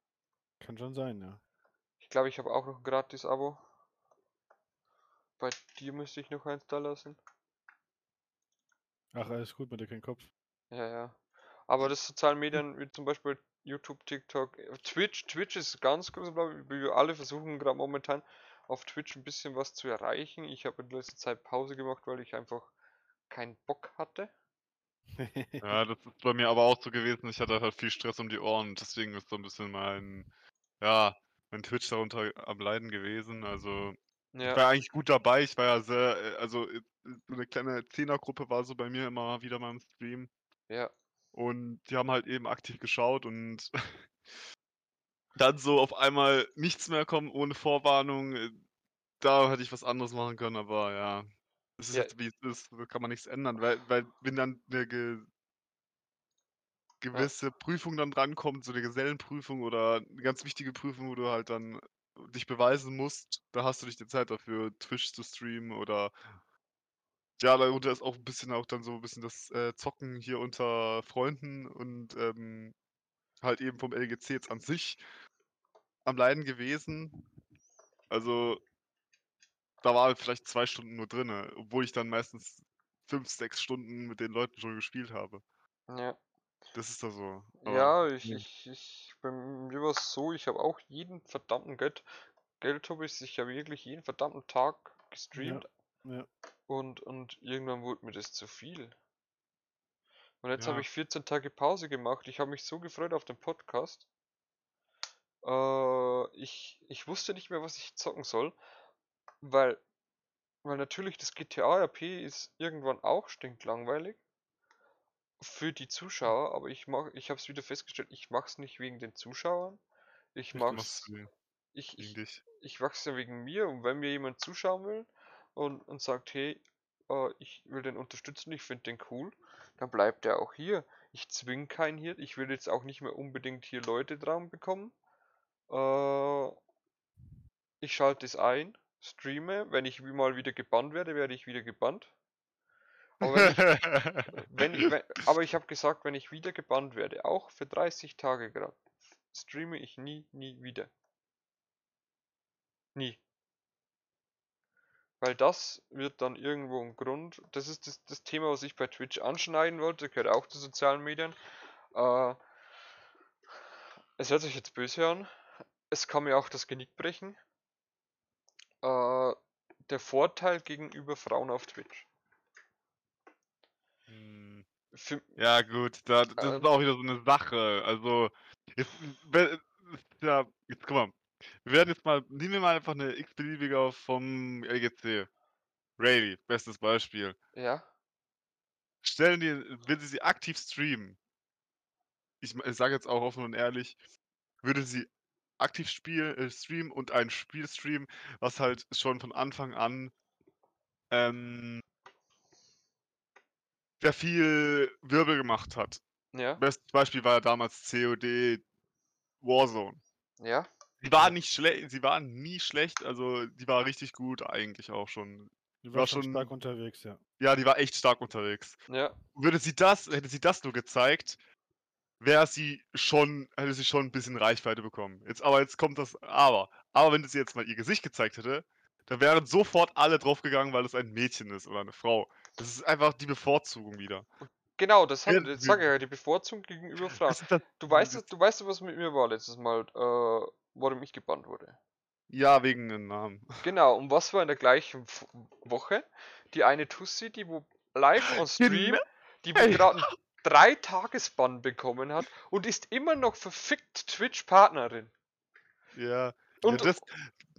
Kann schon sein, ja. Ich glaube, ich habe auch noch ein gratis Abo. Bei dir müsste ich noch eins da lassen. Ach, alles gut mit dir, kein Kopf. Ja, ja. Aber das sozialen Medien, wie zum Beispiel YouTube, TikTok, äh, Twitch, Twitch ist ganz groß, glaube ich. Wir alle versuchen gerade momentan auf Twitch ein bisschen was zu erreichen. Ich habe in letzter Zeit Pause gemacht, weil ich einfach keinen Bock hatte. ja, das ist bei mir aber auch so gewesen. Ich hatte halt viel Stress um die Ohren. Deswegen ist so ein bisschen mein, ja, mein Twitch darunter am Leiden gewesen. Also, ich Ja, war eigentlich gut dabei. Ich war ja sehr, äh, also äh, so eine kleine Zehnergruppe war so bei mir immer wieder mal im Stream. ja, Und die haben halt eben aktiv geschaut und dann so auf einmal nichts mehr kommen ohne Vorwarnung. äh, Da hätte ich was anderes machen können, aber ja. Es ist Ja. jetzt wie es ist, da kann man nichts ändern, weil, weil wenn dann eine ge gewisse Prüfung dann drankommt, so eine Gesellenprüfung oder eine ganz wichtige Prüfung, wo du halt dann dich beweisen musst, da hast du nicht die Zeit dafür, Twitch zu streamen oder ja, darunter ist auch ein bisschen auch dann so ein bisschen das äh, Zocken hier unter Freunden und ähm, halt eben vom LGC jetzt an sich am Leiden gewesen. Also da war vielleicht zwei Stunden nur drinne, obwohl ich dann meistens fünf, sechs Stunden mit den Leuten schon gespielt habe. ja. Das ist da so. Aber Ja, ich, ich, ich, bei mir war es so, ich habe auch jeden verdammten Geld, Geld habe ich, ich habe wirklich jeden verdammten Tag gestreamt ja. und, und irgendwann wurde mir das zu viel. Und jetzt habe Ja. ich 14 Tage Pause gemacht. Ich habe mich so gefreut auf den Podcast. Äh, ich, ich wusste nicht mehr, was ich zocken soll, weil, weil natürlich das GTA RP ist irgendwann auch stinklangweilig für die Zuschauer, aber ich mach, ich habe es wieder festgestellt, ich mach's nicht wegen den Zuschauern. Ich machst sie ich, ich, ich mach's ja wegen mir und wenn mir jemand zuschauen will und, und sagt, hey, äh, ich will den unterstützen, ich finde den cool, dann bleibt er auch hier. Ich zwing keinen hier, ich will jetzt auch nicht mehr unbedingt hier Leute dran bekommen. Äh, ich schalte es ein, streame, wenn ich wie- mal wieder gebannt werde, werde ich wieder gebannt. Aber wenn ich, wenn, ich- wenn, aber ich habe gesagt, wenn ich wieder gebannt werde, auch für 30 Tage gerade, streame ich nie, nie wieder. Nie. Weil das wird dann irgendwo ein Grund. Das ist das, das Thema, was ich bei Twitch anschneiden wollte, gehört auch zu sozialen Medien. Äh, es hört sich jetzt böse an. Es kann mir auch das Genick brechen. Äh, der Vorteil gegenüber Frauen auf Twitch. Hm, Für, Ja, gut, da, das Ähm. ist auch wieder so eine Sache. Also, jetzt, wenn- ja, jetzt guck mal. Wir werden jetzt mal, nehmen wir mal einfach eine x-beliebige vom LGC. Rayleigh, bestes Beispiel. ja, Stellen die, wenn sie sie aktiv streamen, ich, ich sage jetzt auch offen und ehrlich, würde sie aktiv spiel, äh, streamen und ein Spiel streamen, was halt schon von Anfang an ähm, sehr viel Wirbel gemacht hat. ja, Bestes Beispiel war ja damals COD Warzone. ja, Sie war nicht schlecht, sie war nie schlecht, also die war richtig gut eigentlich auch schon. Du War schon schon- stark unterwegs, ja. Ja, die war echt stark unterwegs. ja, Würde sie das, hätte sie das nur gezeigt, wäre sie schon, hätte sie schon ein bisschen Reichweite bekommen. Jetzt aber, jetzt kommt das Aber. Aber wenn sie jetzt mal ihr Gesicht gezeigt hätte, dann wären sofort alle draufgegangen, weil es ein Mädchen ist oder eine Frau. Das ist einfach die Bevorzugung wieder. Genau, das hat, jetzt sage ich ja, die Bevorzugung gegenüber Frauen. Du weißt, du weißt, was mit mir war letztes Mal, äh, warum ich gebannt wurde. Ja, wegen dem Namen. Genau, und was war in der gleichen F Woche? Die eine Tussi, die wo live on Stream, die wo gerade einen drei Tagesbann bekommen hat und ist immer noch verfickt Twitch-Partnerin. Ja, Und ja, das,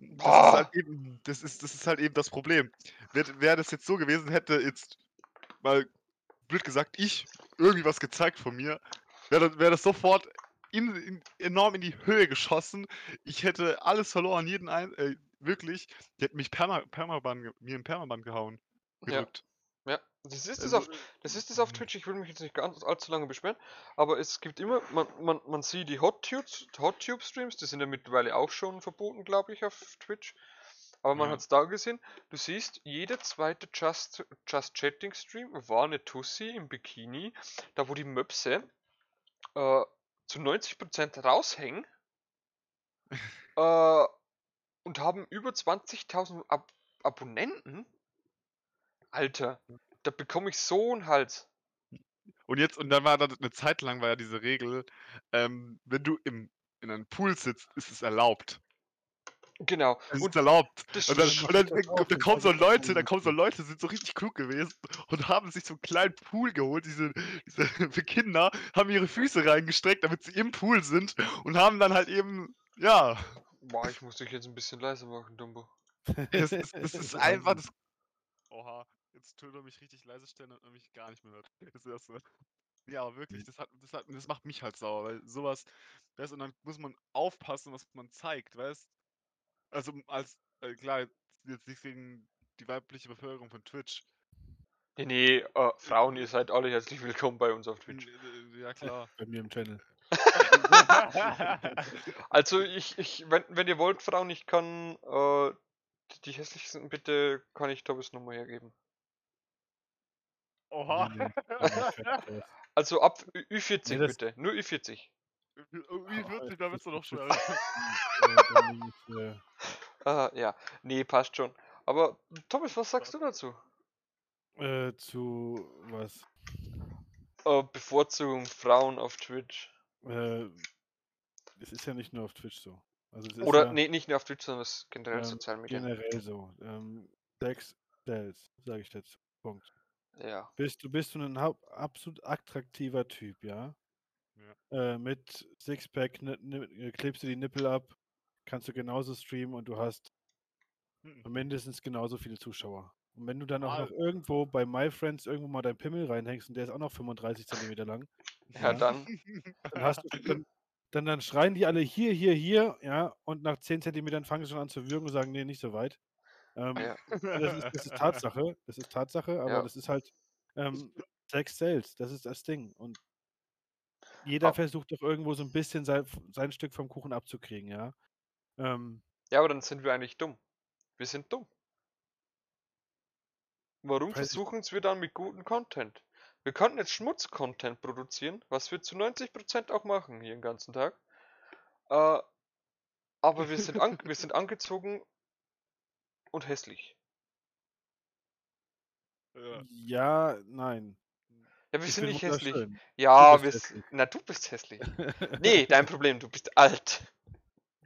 das, ist halt eben, das, ist, das ist halt eben das Problem. Wäre wär das jetzt so gewesen, hätte jetzt mal, blöd gesagt, ich irgendwie was gezeigt von mir, wäre das, wär das sofort in, in, enorm in die Höhe geschossen. Ich hätte alles verloren, jeden ein, äh, wirklich. Die hätten mich Perma, Permaban, mir in Permaban gehauen. Ja. Gedrückt. Ja, das ist es Also, auf, das ist es auf Twitch. Ich will mich jetzt nicht ganz allzu lange beschweren, aber es gibt immer, man, man, man sieht die Hot Tubes, Hot Tube Streams, die sind ja mittlerweile auch schon verboten, glaube ich, auf Twitch. Aber man Ja. hat es da gesehen, du siehst, jeder zweite Just, Just Chatting Stream war eine Tussi im Bikini, da wo die Möpse äh, zu 90% raushängen äh, und haben über 20.000 Ab Abonnenten. Alter, da bekomme ich so einen Hals. Und jetzt, und dann war da eine Zeit lang war ja diese Regel, ähm, wenn du im, in einem Pool sitzt, ist es erlaubt. Genau. Es ist Und erlaubt. das Und dann, und dann, das auch, da das kommen so Leute, da kommen so. Leute, sind so richtig klug gewesen und haben sich so einen kleinen Pool geholt, diese, diese für Kinder, haben ihre Füße reingestreckt, damit sie im Pool sind und haben dann halt eben, ja, Boah, ich muss dich jetzt ein bisschen leiser machen, Dumbo. es ist, es ist einfach das. Oha, jetzt tut er mich richtig leise stellen und mich gar nicht mehr hört. Das. Ja, aber wirklich, das, hat, das, hat, das macht mich halt sauer, weil sowas, weißt, und dann muss man aufpassen, was man zeigt, weißt Also als, äh, klar, jetzt nicht gegen die weibliche Bevölkerung von Twitch. Nee, nee, äh, Frauen, ihr seid alle herzlich willkommen bei uns auf Twitch. N- äh, Ja, klar. Bei mir im Channel. Also ich, ich, wenn, wenn ihr wollt, Frauen, ich kann äh, die- die hässlichsten, bitte kann ich Tobi's Nummer hergeben. Oha. Also ab Ü- Ü40 Nee, bitte, nur Ü40. Wie 40, da wird's doch noch schwer. Äh, äh, Ah, ja, nee, passt schon. Aber Thomas, was sagst du dazu? äh, zu was? Äh, Bevorzugung Frauen auf Twitch. Äh, es ist ja nicht nur auf Twitch so. Also es ist Oder, ja nee, nicht nur auf Twitch, sondern es ist generell ähm, sozialen Medien. generell so. Ähm, Sex sells, sage ich dazu. Punkt. Ja. Bist du bist du ein absolut attraktiver Typ, ja? Äh, mit Sixpack äh, klebst du die Nippel ab, kannst du genauso streamen und du hast Hm. mindestens genauso viele Zuschauer. Und wenn du dann auch Ah. noch irgendwo bei MyFriends irgendwo mal deinen Pimmel reinhängst und der ist auch noch 35 Zentimeter lang, Ja, Ja. dann. dann hast du dann, dann, dann schreien die alle hier, hier, hier, ja, und nach 10 Zentimetern fangen sie schon an zu würgen und sagen, nee, nicht so weit. Ähm, Ja. das, ist, das ist Tatsache, das ist Tatsache, aber Ja. das ist halt ähm, Sex sells, das ist das Ding. Und jeder Ah. versucht doch irgendwo so ein bisschen sein, sein Stück vom Kuchen abzukriegen, ja. Ähm, Ja, aber dann sind wir eigentlich dumm. Wir sind dumm. Warum versuchen wir dann mit gutem Content? Wir könnten jetzt Schmutz-Content produzieren, was wir zu 90% auch machen hier den ganzen Tag. Äh, aber wir sind, wir sind angezogen und hässlich. Ja. ja, nein. Ja, wir Ich sind nicht hässlich. Ja, Du wir hässlich. Na, du bist hässlich. Nee, dein Problem, du bist alt.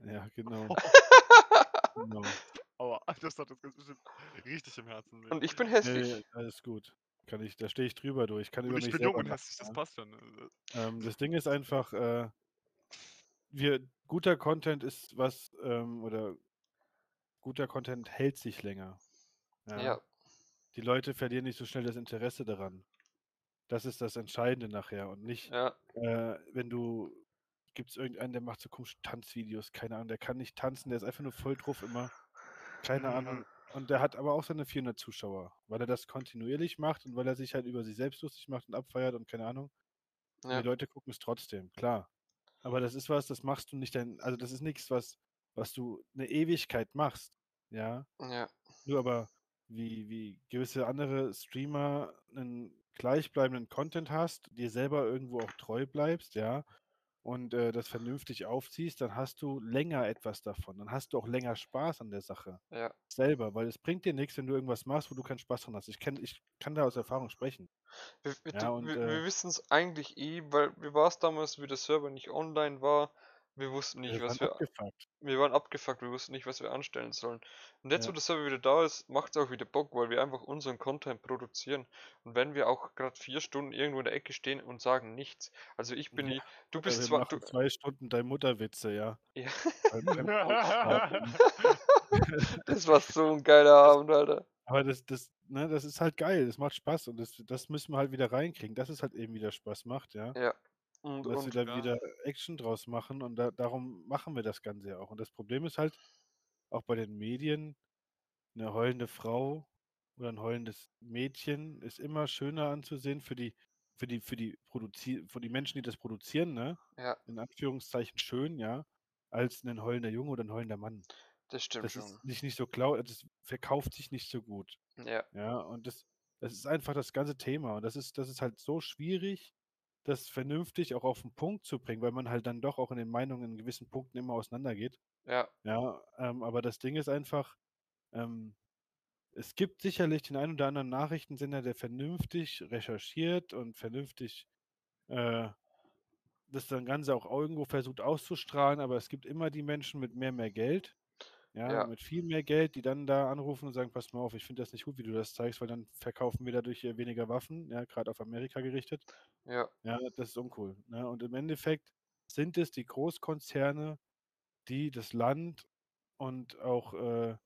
Ja, genau. genau. Aber das hat das ganz bestimmt richtig im Herzen. Und ich bin Nee, hässlich. alles gut. Kann ich, da stehe ich drüber durch. Kann Und über ich mich bin jung und hässlich, das passt schon. Also, Ähm, das Ding ist einfach, äh, wir, guter Content ist was, ähm, oder guter Content hält sich länger. Ja. Die Leute verlieren nicht so schnell das Interesse daran. Das ist das Entscheidende nachher und nicht, Ja, äh, wenn du, gibt es irgendeinen, der macht so komische Tanzvideos, keine Ahnung, der kann nicht tanzen, der ist einfach nur voll drauf immer, keine Ahnung. Und der hat aber auch seine 400 Zuschauer, weil er das kontinuierlich macht und weil er sich halt über sich selbst lustig macht und abfeiert und keine Ahnung. Ja. Die Leute gucken es trotzdem, klar. Aber das ist was, das machst du nicht dein, also das ist nichts, was, was du eine Ewigkeit machst. Ja. ja. Nur aber wie, wie gewisse andere Streamer einen gleichbleibenden Content hast, dir selber irgendwo auch treu bleibst, ja, und äh, das vernünftig aufziehst, dann hast du länger etwas davon. Dann hast du auch länger Spaß an der Sache Ja. selber, weil es bringt dir nichts, wenn du irgendwas machst, wo du keinen Spaß dran hast. Ich, kenn, ich kann da aus Erfahrung sprechen. Wir, wir, Ja, wir, äh, wir wissen es eigentlich eh, weil wie war es damals, wie der Server nicht online war? Wir wussten nicht, Wir was wir abgefuckt. wir waren abgefuckt, wir wussten nicht, was wir anstellen sollen. Und jetzt, wo Ja. das Server wieder da ist, macht es auch wieder Bock, weil wir einfach unseren Content produzieren. Und wenn wir auch gerade vier Stunden irgendwo in der Ecke stehen und sagen nichts. Also ich bin Ja, nie, du bist wir zwar, du, zwei Stunden dein Mutterwitze, ja. ja, das war so ein geiler Abend, Alter. Aber das, das, ne, das ist halt geil, das macht Spaß und das, das müssen wir halt wieder reinkriegen, dass es halt eben wieder Spaß macht, ja. Ja. Und, dass wir und, da Ja. wieder Action draus machen und da, darum machen wir das Ganze ja auch. Und das Problem ist halt, auch bei den Medien, eine heulende Frau oder ein heulendes Mädchen ist immer schöner anzusehen für die, für die, für die Produzi für die Menschen, die das produzieren, ne? ja, In Anführungszeichen schön, ja, als ein heulender Junge oder ein heulender Mann. das stimmt Das schon. ist nicht, nicht so klar, das verkauft sich nicht so gut. Ja, Ja, und das, das ist einfach das ganze Thema. Und das ist, das ist halt so schwierig, das vernünftig auch auf den Punkt zu bringen, weil man halt dann doch auch in den Meinungen in gewissen Punkten immer auseinandergeht. ja, Ja, ähm, aber das Ding ist einfach, ähm, es gibt sicherlich den einen oder anderen Nachrichtensender, der vernünftig recherchiert und vernünftig äh, das dann Ganze auch irgendwo versucht auszustrahlen, aber es gibt immer die Menschen mit mehr, mehr Geld, ja, Ja. mit viel mehr Geld, die dann da anrufen und sagen, pass mal auf, ich finde das nicht gut, wie du das zeigst, weil dann verkaufen wir dadurch weniger Waffen, ja, gerade auf Amerika gerichtet. ja, Ja, das ist uncool. Ne? Und im Endeffekt sind es die Großkonzerne, die das Land und auch äh,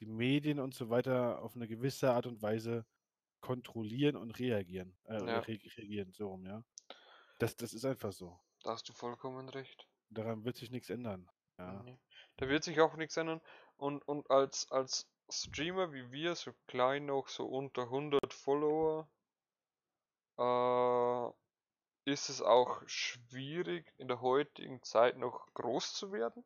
die Medien und so weiter auf eine gewisse Art und Weise kontrollieren und reagieren. Äh, Ja. re regieren, so rum, ja. Das, das ist einfach so. da hast du vollkommen recht. Daran wird sich nichts ändern. Ja. Nee. Da wird sich auch nichts ändern. Und, und als, als Streamer wie wir, so klein noch, so unter 100 Follower, äh, ist es auch schwierig in der heutigen Zeit noch groß zu werden,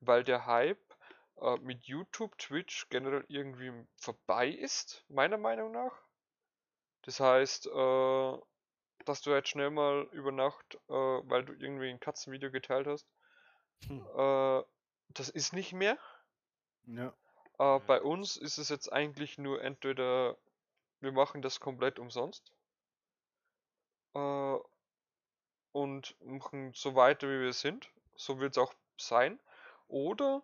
weil der Hype äh, mit YouTube, Twitch generell irgendwie vorbei ist, meiner Meinung nach. Das heißt, äh, dass du jetzt schnell mal über Nacht, äh, weil du irgendwie ein Katzenvideo geteilt hast, Hm. Das ist nicht mehr. ja. Äh, bei uns ist es jetzt eigentlich nur entweder wir machen das komplett umsonst äh, und machen so weiter wie wir sind. So wird es auch sein. Oder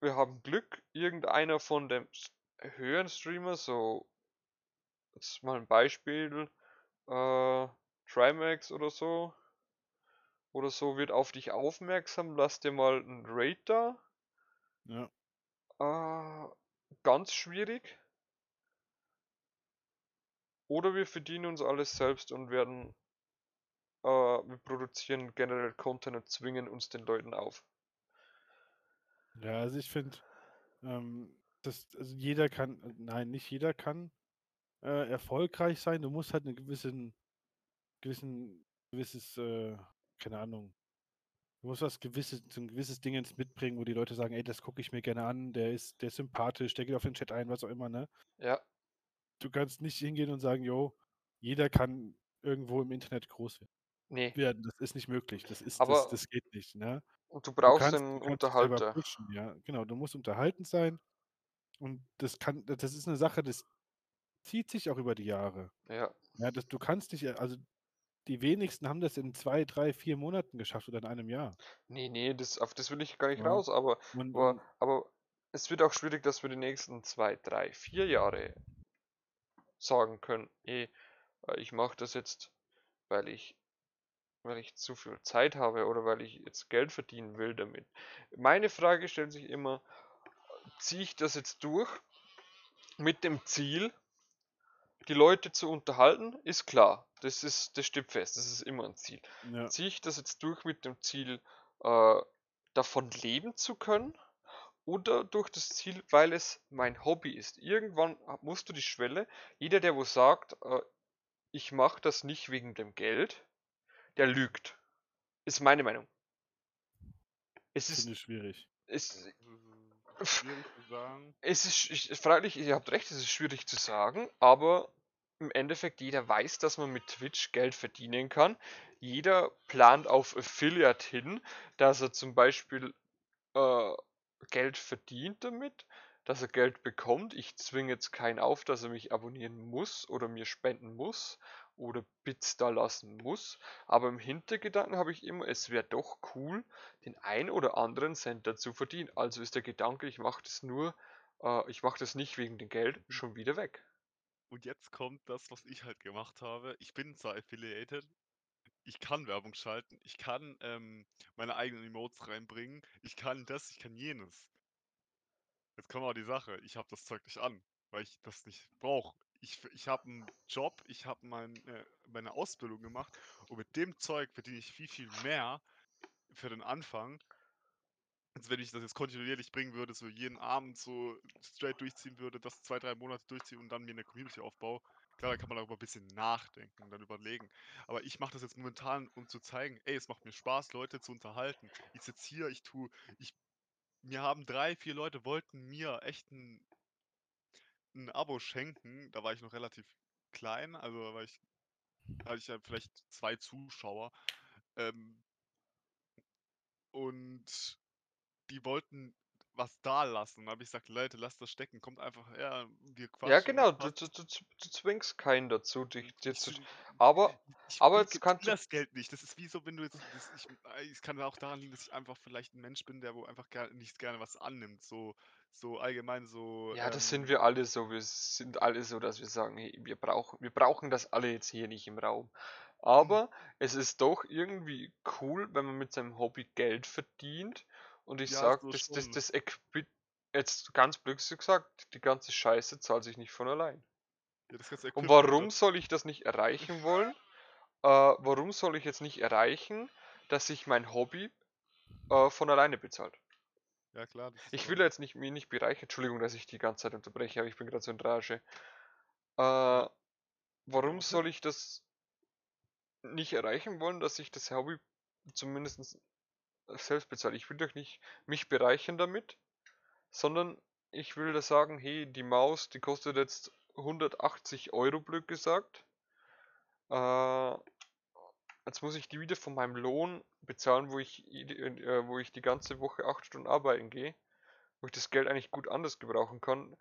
wir haben Glück, irgendeiner von den s- höheren Streamer, so jetzt mal ein Beispiel, äh, Trimax oder so, oder so wird auf dich aufmerksam, lass dir mal einen Raid da. Ja. Äh, ganz schwierig. Oder wir verdienen uns alles selbst und werden, äh, wir produzieren generell Content und zwingen uns den Leuten auf. Ja, also ich finde, ähm, das, also jeder kann, äh, nein, nicht jeder kann äh, erfolgreich sein. Du musst halt einen gewissen, gewissen, gewisses, äh, keine Ahnung, du musst was gewisses, so ein gewisses Ding ins mitbringen, wo die Leute sagen, ey, das gucke ich mir gerne an, der ist, der ist sympathisch, der geht auf den Chat ein, was auch immer, ne? Ja, Du kannst nicht hingehen und sagen, yo, jeder kann irgendwo im Internet groß nee. werden. Das ist nicht möglich. Das ist, Aber- das, das geht nicht, ne? Und du Du brauchst kannst, einen du kannst dich selber Unterhalter. pushen, ja. Genau, du musst unterhaltend sein. Und das kann, das ist eine Sache, das zieht sich auch über die Jahre. Ja, Ja, das, du kannst nicht, also die wenigsten haben das in zwei, drei, vier Monaten geschafft oder in einem Jahr. nee, nee, das, auf das will ich gar nicht Ja. raus, aber, Und, aber, aber es wird auch schwierig, dass wir die nächsten zwei, drei, vier Jahre sagen können, eh, äh, ich mache das jetzt, weil ich, weil ich zu viel Zeit habe oder weil ich jetzt Geld verdienen will damit. Meine Frage stellt sich immer, ziehe ich das jetzt durch mit dem Ziel, die Leute zu unterhalten, ist klar. Das ist, das steht fest, das ist immer ein Ziel. ja, Ziehe ich das jetzt durch mit dem Ziel, äh, davon leben zu können? Oder durch das Ziel, weil es mein Hobby ist? Irgendwann musst du die Schwelle, jeder, der wo sagt, äh, ich mache das nicht wegen dem Geld, der lügt. Ist meine Meinung. Es ist, finde ich schwierig. es, Das ist schwierig zu sagen. es ist ich, freilich, ihr habt recht, es ist schwierig zu sagen, aber im Endeffekt jeder weiß, dass man mit Twitch Geld verdienen kann. Jeder plant auf Affiliate hin, dass er zum Beispiel äh, Geld verdient damit, dass er Geld bekommt. Ich zwinge jetzt keinen auf, dass er mich abonnieren muss oder mir spenden muss oder Bits da lassen muss, aber im Hintergedanken habe ich immer, es wäre doch cool, den ein oder anderen Cent dazu verdienen. Also ist der Gedanke, ich mache das nur, äh, ich mache das nicht wegen dem Geld, schon wieder weg. Und jetzt kommt das, was ich halt gemacht habe. Ich bin zwar affiliated, ich kann Werbung schalten, ich kann ähm, meine eigenen Emotes reinbringen, ich kann das, ich kann jenes. Jetzt kommt aber die Sache, ich habe das Zeug nicht an, weil ich das nicht brauche. Ich, ich habe einen Job, ich habe mein, äh, meine Ausbildung gemacht und mit dem Zeug verdiene ich viel, viel mehr für den Anfang, als wenn ich das jetzt kontinuierlich bringen würde, so jeden Abend so straight durchziehen würde, das zwei, drei Monate durchziehen und dann mir eine Community aufbaue. Klar, da kann man darüber ein bisschen nachdenken und dann überlegen. Aber ich mache das jetzt momentan, um zu zeigen, ey, es macht mir Spaß, Leute zu unterhalten. Ich sitze hier, ich tue, ich mir haben drei, vier Leute wollten mir echt ein, ein Abo schenken. Da war ich noch relativ klein, also da war ich, hatte ich ja vielleicht zwei Zuschauer. Ähm, und die wollten was da lassen. Da habe ich gesagt, Leute, lasst das stecken, kommt einfach her, wir quatschen. Ja, genau, du, du, du, du zwingst keinen dazu, dich dir Ich zu. Aber, ich aber jetzt kannst du. das Geld nicht. Das ist wie so, wenn du jetzt. Das, ich, äh, es kann auch daran liegen, dass ich einfach vielleicht ein Mensch bin, der wo einfach gar, nicht gerne was annimmt. So, so allgemein so. Ja, das ähm, sind wir alle so. Wir sind alle so, dass wir sagen, hey, wir brauchen, wir brauchen das alle jetzt hier nicht im Raum. Aber es ist doch irgendwie cool, wenn man mit seinem Hobby Geld verdient. Und ich Ja, sag, das, das, schon. das Equi- jetzt ganz blöd gesagt, die ganze Scheiße zahlt sich nicht von allein. Ja, das Und warum das- soll ich das nicht erreichen wollen? Äh, warum soll ich jetzt nicht erreichen, dass sich mein Hobby äh, von alleine bezahlt? Ja, klar. das Ich will jetzt nicht, mich nicht bereichern. Entschuldigung, dass ich die ganze Zeit unterbreche, aber ich bin gerade so in Rage. Äh, warum soll ich das nicht erreichen wollen, dass ich das Hobby zumindest selbst bezahle? Ich will doch nicht mich bereichern damit, sondern ich will da sagen, hey, die Maus, die kostet jetzt 180 Euro, blöd gesagt. Äh, jetzt muss ich die wieder von meinem Lohn bezahlen, wo ich, äh, wo ich die ganze Woche 8 Stunden arbeiten gehe, wo ich das Geld eigentlich gut anders gebrauchen kann.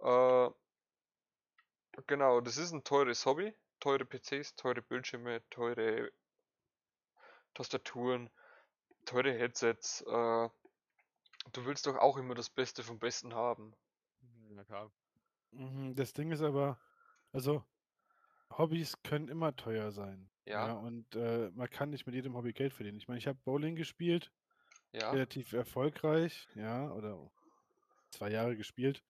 Äh, genau, das ist ein teures Hobby. Teure PCs, teure Bildschirme, teure Tastaturen, teure Headsets. Äh, du willst doch auch immer das Beste vom Besten haben. Ja, klar. Mhm, Das Ding ist aber, also Hobbys können immer teuer sein. Ja. und äh, man kann nicht mit jedem Hobby Geld verdienen. Ich meine, ich habe Bowling gespielt, Ja, relativ erfolgreich, ja, oder zwei Jahre gespielt,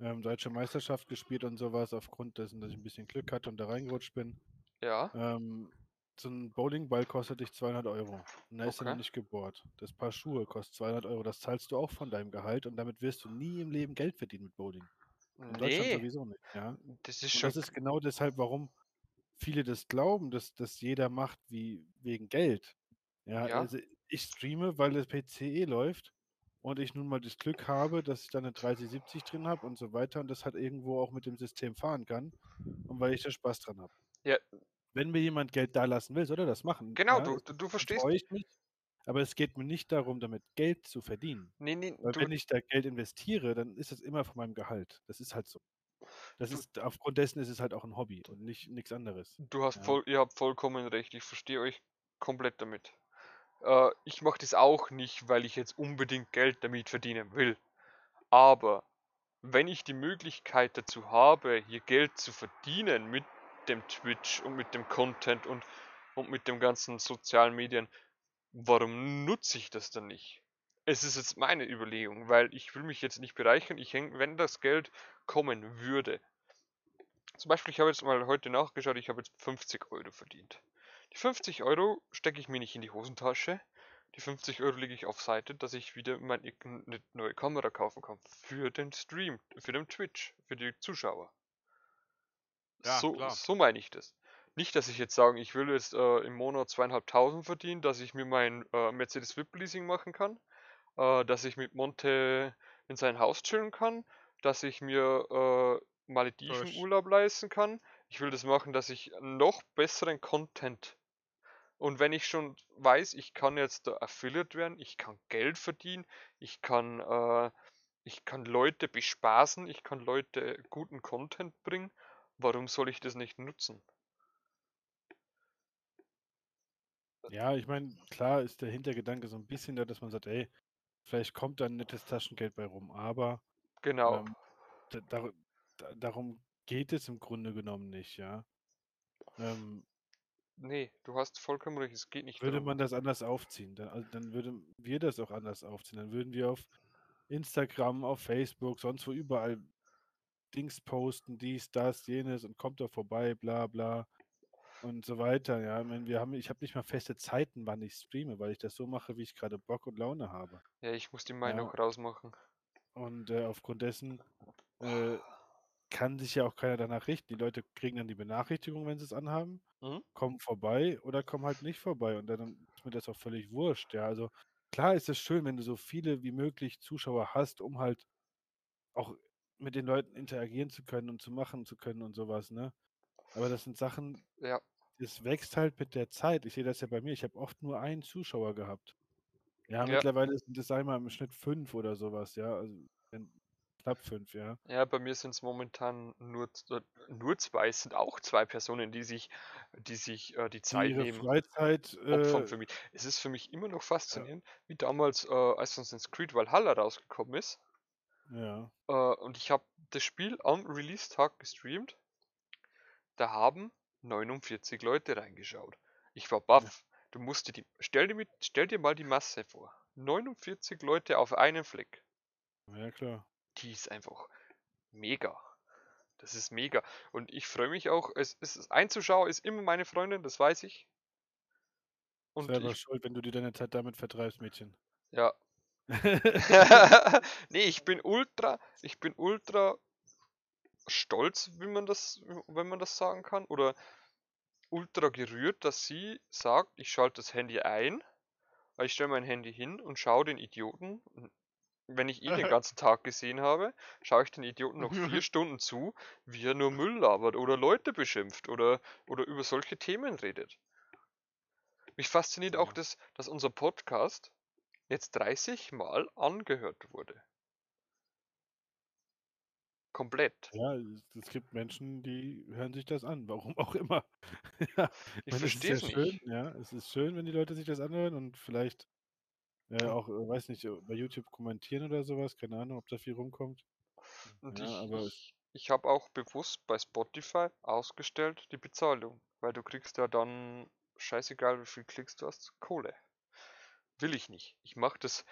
ähm, deutsche Meisterschaft gespielt und sowas, aufgrund dessen, dass ich ein bisschen Glück hatte und da reingerutscht bin. ja, Ähm, so ein Bowlingball kostet dich 200 Euro. Und da ist er noch Okay. nicht gebohrt. Das Paar Schuhe kostet 200 Euro. Das zahlst du auch von deinem Gehalt und damit wirst du nie im Leben Geld verdienen mit Bowling. In Deutschland nee, sowieso nicht, ja. das ist Und schon, das ist genau deshalb, warum viele das glauben, dass das jeder macht wie wegen Geld. Ja, Ja. also ich streame, weil das PCE läuft und ich nun mal das Glück habe, dass ich da eine 3070 drin habe und so weiter und das halt irgendwo auch mit dem System fahren kann und weil ich da Spaß dran habe. Ja. Wenn mir jemand Geld da lassen will, soll er das machen. genau, ja, du, das- du, du das verstehst, ich mich. Aber es geht mir nicht darum, damit Geld zu verdienen. nee, nee, Weil du, wenn ich da Geld investiere, dann ist es immer von meinem Gehalt. Das ist halt so. Das Du- ist, aufgrund dessen ist es halt auch ein Hobby und nicht nichts anderes. Du hast Ja. voll, ihr habt vollkommen recht. Ich verstehe euch komplett damit. Äh, ich mache das auch nicht, weil ich jetzt unbedingt Geld damit verdienen will. Aber wenn ich die Möglichkeit dazu habe, hier Geld zu verdienen mit dem Twitch und mit dem Content und, und mit dem ganzen sozialen Medien, warum nutze ich das dann nicht? Es ist jetzt meine Überlegung, weil ich will mich jetzt nicht bereichern. Ich häng, wenn das Geld kommen würde, zum Beispiel, ich habe jetzt mal heute nachgeschaut, ich habe jetzt 50 Euro verdient. Die 50 Euro stecke ich mir nicht in die Hosentasche. Die 50 Euro lege ich auf Seite, dass ich wieder meine eine neue Kamera kaufen kann. Für den Stream, für den Twitch, für die Zuschauer. Ja, so, klar. so meine ich das. Nicht, dass ich jetzt sage, ich will jetzt äh, im Monat zweieinhalbtausend verdienen, dass ich mir mein äh, Mercedes VIP Leasing machen kann, äh, dass ich mit Monte in sein Haus chillen kann, dass ich mir äh, Malediven. Urlaub leisten kann. Ich will das machen, dass ich noch besseren Content und wenn ich schon weiß, ich kann jetzt da Affiliate werden, ich kann Geld verdienen, ich kann, äh, ich kann Leute bespaßen, ich kann Leute guten Content bringen, warum soll ich das nicht nutzen? Ja, ich meine, klar ist der Hintergedanke so ein bisschen da, dass man sagt, ey, vielleicht kommt da 'n nettes Taschengeld bei rum, aber, Genau. ähm, da da darum geht es im Grunde genommen nicht, ja. Ähm Ne, du hast vollkommen recht, es geht nicht würde darum. man das anders aufziehen, dann also, dann würden wir das auch anders aufziehen. Dann würden wir auf Instagram, auf Facebook, sonst wo überall Dings posten, dies, das, jenes und kommt doch vorbei, bla bla und so weiter, ja. Ich meine, wir haben ich habe nicht mal feste Zeiten, wann ich streame, weil ich das so mache, wie ich gerade Bock und Laune habe. Ja, ich muss die meine Ja. rausmachen. Und, äh, aufgrund dessen, äh, kann sich ja auch keiner danach richten. Die Leute kriegen dann die Benachrichtigung, wenn sie es anhaben, Mhm. kommen vorbei oder kommen halt nicht vorbei und dann ist mir das auch völlig wurscht, ja. Also, klar ist es schön, wenn du so viele wie möglich Zuschauer hast, um halt auch mit den Leuten interagieren zu können und zu machen zu können und so was, ne? Aber das sind Sachen Ja. das wächst halt mit der Zeit. Ich sehe das ja bei mir, ich habe oft nur einen Zuschauer gehabt. Ja, Ja. mittlerweile sind es, sage ich mal, im Schnitt 5 oder so was, ja, also, knapp 5, ja. Ja, bei mir sind's momentan nur äh, nur 2. Es sind auch 2 Personen, die sich die sich, äh, die Die Zeit ihre nehmen, Freizeit, äh für mich. Es ist für mich immer noch faszinierend, wie damals, äh, Assassin's Creed Valhalla rausgekommen ist. Ja. Äh, und ich habe das Spiel am Release-Tag gestreamt. Da haben 49 Leute reingeschaut. Ich war Ja. baff. Du musst dir die stell dir mit stell dir mal die Masse vor. 49 Leute auf einem Fleck. Ja, klar. Die ist einfach mega. Das ist mega. Und ich freue mich auch, es es ist ein Zuschauer ist immer meine Freundin, das weiß ich. Und Selber ich schuld, wenn du dir deine Zeit damit vertreibst, Mädchen. Ja. Ne, ich bin ultra ich bin ultra stolz, wie man das wenn man das sagen kann, oder ultra gerührt, dass sie sagt: „Ich schalte das Handy ein, ich stelle mein Handy hin und schaue den Idioten wenn ich ihn den ganzen Tag gesehen habe, schaue ich den Idioten noch 4 Stunden zu, wie er nur Müll labert oder Leute beschimpft oder oder über solche Themen redet.“ Mich fasziniert auch das, dass unser Podcast jetzt 30 Mal angehört wurde. Komplett. Ja, es gibt Menschen, die hören sich das an, warum auch immer. Ja, Ich es verstehe es schön, nicht. ja, es ist schön, wenn die Leute sich das anhören und vielleicht, äh, auch, äh, weiß nicht, äh, bei YouTube kommentieren oder so was, keine Ahnung, ob da viel rumkommt. und Ja, ich aber ich ich habe auch bewusst bei Spotify ausgestellt die Bezahlung, weil du kriegst ja dann, scheißegal wie viel Klicks du hast, Kohle. Will ich nicht. Ich mache das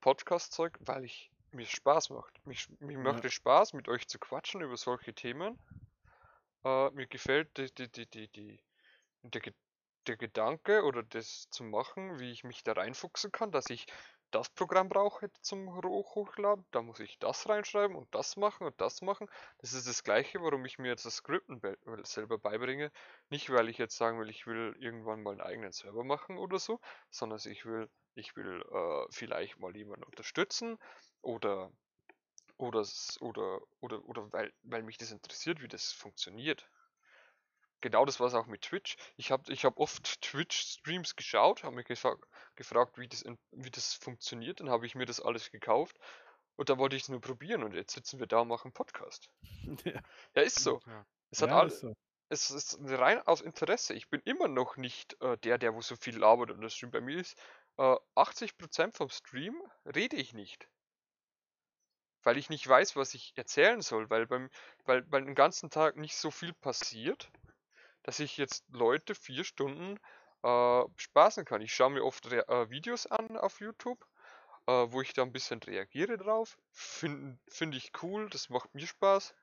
Podcast-Zeug, weil ich mir Spaß macht. Mich mir Ja. macht es Spaß, mit euch zu quatschen über solche Themen. Äh, mir gefällt die die die die die der der Gedanke oder das zu machen, wie ich mich da reinfuchsen kann, dass ich das Programm brauche zum Hochladen, da muss ich das reinschreiben und das machen und das machen. Das ist das Gleiche, warum ich mir jetzt das Skripten be selber beibringe. Nicht, weil ich jetzt sagen will, ich will irgendwann mal 'n eigenen Server machen oder so, sondern ich will ich will, äh, vielleicht mal jemanden unterstützen oder oder s oder oder oder weil weil mich das interessiert, wie das funktioniert. Genau das war's auch mit Twitch. Ich habe ich habe oft Twitch-Streams geschaut, habe mich gefa gefragt, wie das in wie das funktioniert. Dann habe ich mir das alles gekauft und dann wollte ich's nur probieren und jetzt sitzen wir da und machen Podcast. Ja. Ja, ist so. Ja. Es hat Ja, all ist so. es ist rein aus Interesse. Ich bin immer noch nicht, äh, der, der wo so viel labert und das Stream. Bei mir ist, äh, 80% vom Stream rede ich nicht. Weil ich nicht weiß, was ich erzählen soll, weil beim weil weil den ganzen Tag nicht so viel passiert, dass ich jetzt Leute 4 Stunden, äh, bespaßen kann. Ich schaue mir oft rea äh, Videos an auf YouTube, äh, wo ich da 'n bisschen reagiere drauf. Fin finde ich cool, das macht mir Spaß.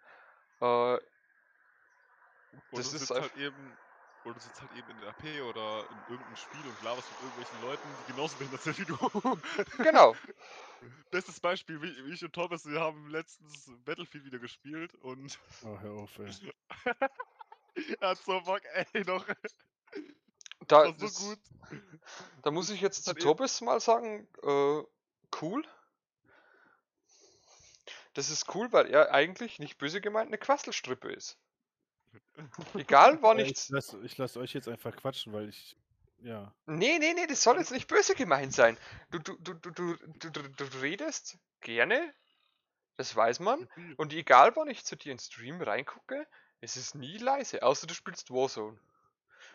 Äh das ist halt eben oder du sitzt halt eben in der AP oder in irgend 'nem Spiel und laberst mit irgendwelchen Leuten, die genauso behindert sind wie du. Genau. Bestes Beispiel, wie wie ich und Thomas, wir haben letztens Battlefield wieder gespielt und Oh, hör auf, ey. er hat so Bock, ey, noch. Da Das war das so gut. da muss ich jetzt zu Tobias mal sagen, äh, cool. Das ist cool, weil er eigentlich, nicht böse gemeint, 'ne Quasselstrippe ist. Egal wann ich lasse ich lasse euch jetzt einfach quatschen, weil ich ja. Ne, ne, ne, das soll jetzt nicht böse gemeint sein. Du du du du du du du du redest gerne, das weiß man. Viel. Und egal wann ich zu dir in Stream reingucke, es ist nie leise, außer du spielst Warzone.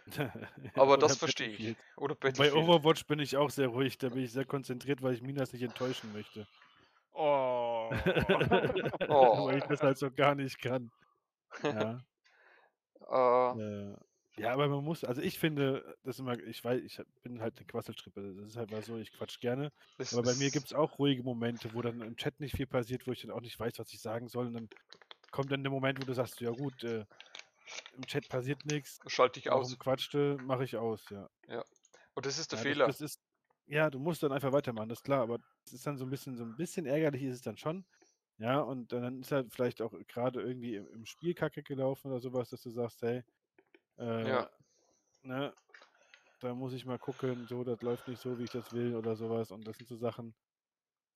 Aber das verstehe ich. Oder Bei. Overwatch bin ich auch sehr ruhig, da bin ich sehr konzentriert, weil ich Minas nicht enttäuschen möchte. Oh. Oh. weil ich das halt so gar nicht kann. Ja. Äh, ja, aber man muss, also ich finde, das ist immer, ich weiß, ich bin halt eine Quasselstrippe. Das ist halt mal so, ich quatsch gerne. Aber bei mir gibt es auch ruhige Momente, wo dann im Chat nicht viel passiert, wo ich dann auch nicht weiß, was ich sagen soll. Und dann kommt dann der Moment, wo du sagst, ja gut, äh, im Chat passiert nichts. Schalte ich aus. Quatschte, mache ich aus, ja. Und das ist der ja, Fehler. Das, das ist, ja, du musst dann einfach weitermachen, das ist klar, aber es ist dann so ein bisschen, so ein bisschen ärgerlich ist es dann schon. Ja, und dann ist halt vielleicht auch gerade irgendwie im, im Spiel Kacke gelaufen oder sowas, dass du sagst, hey, äh, Ja. ne, da muss ich mal gucken, so, das läuft nicht so, wie ich das will oder sowas. Und das sind so Sachen,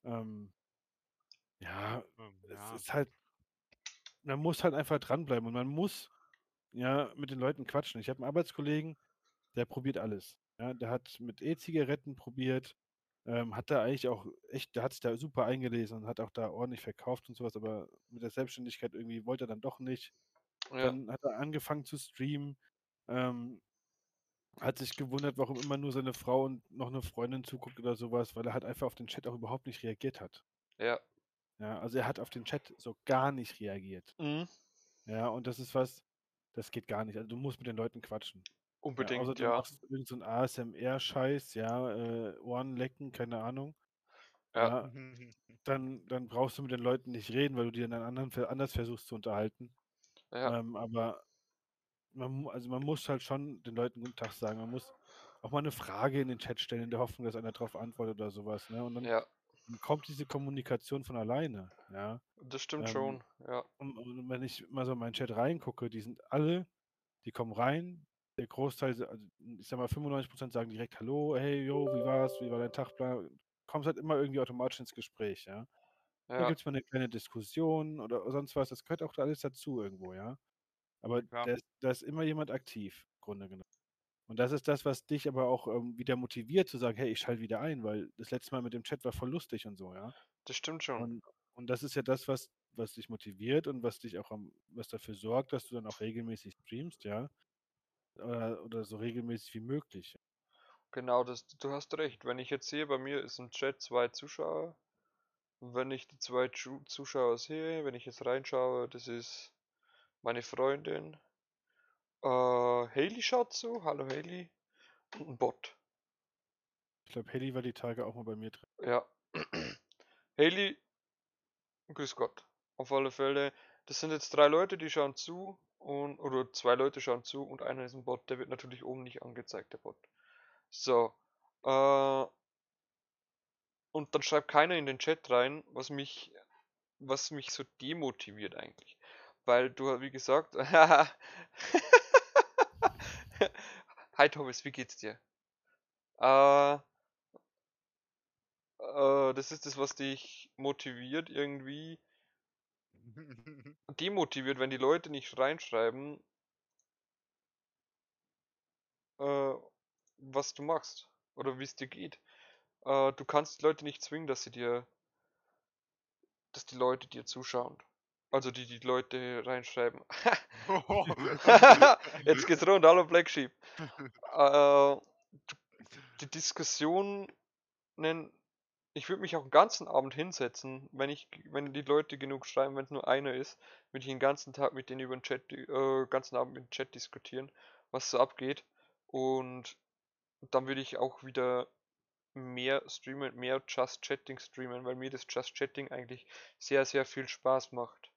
ähm, ja, Ähm, es ja. ist halt, man muss halt einfach dranbleiben und man muss ja mit den Leuten quatschen. Ich habe einen Arbeitskollegen, der probiert alles. Ja, der hat mit E-Zigaretten probiert, ähm, hat da eigentlich auch echt, der hat sich da super eingelesen und hat auch da ordentlich verkauft und sowas, aber mit der Selbstständigkeit irgendwie wollte er dann doch nicht. Ja, Dann hat er angefangen zu streamen, ähm, hat sich gewundert, warum immer nur seine Frau und noch eine Freundin zuguckt oder sowas, weil er halt einfach auf den Chat auch überhaupt nicht reagiert hat. ja. Ja, also er hat auf den Chat so gar nicht reagiert. Mhm. Ja, und das ist was, das geht gar nicht. Also du musst mit den Leuten quatschen. Ja, außer Unbedingt, du ja. machst irgend so einen ASMR-Scheiß, ja, äh, Ohren lecken, keine Ahnung. Ja. Ja, dann, dann brauchst du mit den Leuten nicht reden, weil du dir dann anderen, anders versuchst zu unterhalten. Ja, Ähm, aber man, also man muss halt schon den Leuten guten Tag sagen. Man muss auch mal eine Frage in den Chat stellen, in der Hoffnung, dass einer darauf antwortet oder sowas. Ne? Und dann ja. kommt diese Kommunikation von alleine. Ja. Das stimmt Ähm, schon. Ja, Und, und wenn ich mal so in meinen Chat reingucke, die sind alle, die kommen rein. Der Großteil, also ich sag mal 95% sagen direkt Hallo, hey, yo, wie war's, wie war dein Tag? Kommst halt immer irgendwie automatisch ins Gespräch, ja. Ja. gibt es mal eine kleine Diskussion oder sonst was. Das gehört auch da alles dazu irgendwo, ja. Aber Ja. da, ist, da ist immer jemand aktiv, im Grunde genommen. Und das ist das, was dich aber auch ähm, wieder motiviert zu sagen, hey, ich schalte wieder ein, weil das letzte Mal mit dem Chat war voll lustig und so, ja. Das stimmt schon. Und, und das ist ja das, was, was dich motiviert und was dich auch am, was dafür sorgt, dass du dann auch regelmäßig streamst, ja. Oder, oder so regelmäßig wie möglich. Genau, das, du hast recht. Wenn ich jetzt sehe, bei mir ist im Chat zwei Zuschauer. Und wenn ich die zwei Zu Zuschauer sehe, wenn ich jetzt reinschaue, das ist meine Freundin. Äh, Haley schaut zu. Hallo Haley. Und ein Bot. Ich glaube, Heli war die Tage auch mal bei mir drin. Ja. Haley, grüß Gott. Auf alle Fälle. Das sind jetzt drei Leute, die schauen zu. Und, oder zwei Leute schauen zu und einer ist ein Bot. Der wird natürlich oben nicht angezeigt, der Bot. So. Äh, und dann schreibt keiner in den Chat rein, was mich, was mich so demotiviert eigentlich. Weil du, wie gesagt, Hi Thomas, wie geht's dir? Äh, äh, das ist das, was dich motiviert irgendwie. Demotiviert, wenn die Leute nicht reinschreiben, äh, was du machst oder wie es dir geht. Äh, du kannst die Leute nicht zwingen, dass sie dir, dass die Leute dir zuschauen. Also die die Leute reinschreiben. Jetzt geht's rund, hallo Black Sheep. Äh, die Diskussionen, ich würde mich auch den ganzen Abend hinsetzen, wenn ich, wenn die Leute genug schreiben, wenn es nur einer ist, würde ich den ganzen Tag mit denen über den Chat, äh, ganzen Abend mit dem Chat diskutieren, was so abgeht. Und dann würde ich auch wieder mehr streamen, mehr Just Chatting streamen, weil mir das Just Chatting eigentlich sehr, sehr viel Spaß macht.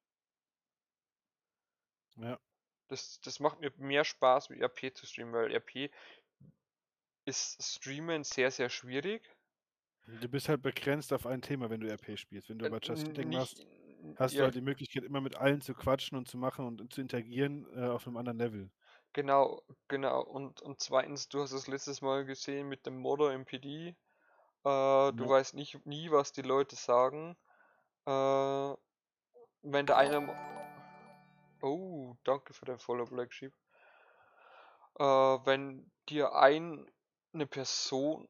Ja. Das, das macht mir mehr Spaß, wie RP zu streamen, weil RP ist Streamen sehr, sehr schwierig. Du bist halt begrenzt auf ein Thema, wenn du RP spielst. Wenn du Äh, aber Just n- Chatting machst, hast du ja, halt die Möglichkeit, immer mit allen zu quatschen und zu machen und zu interagieren äh, auf einem anderen Level. Genau, genau. Und, und zweitens, du hast es letztes Mal gesehen mit dem Modder im PD. Äh, du Ja. weißt nicht nie, was die Leute sagen. Äh, wenn der eine. Oh, danke für dein Follow, Black Sheep. Äh, wenn dir ein, eine Person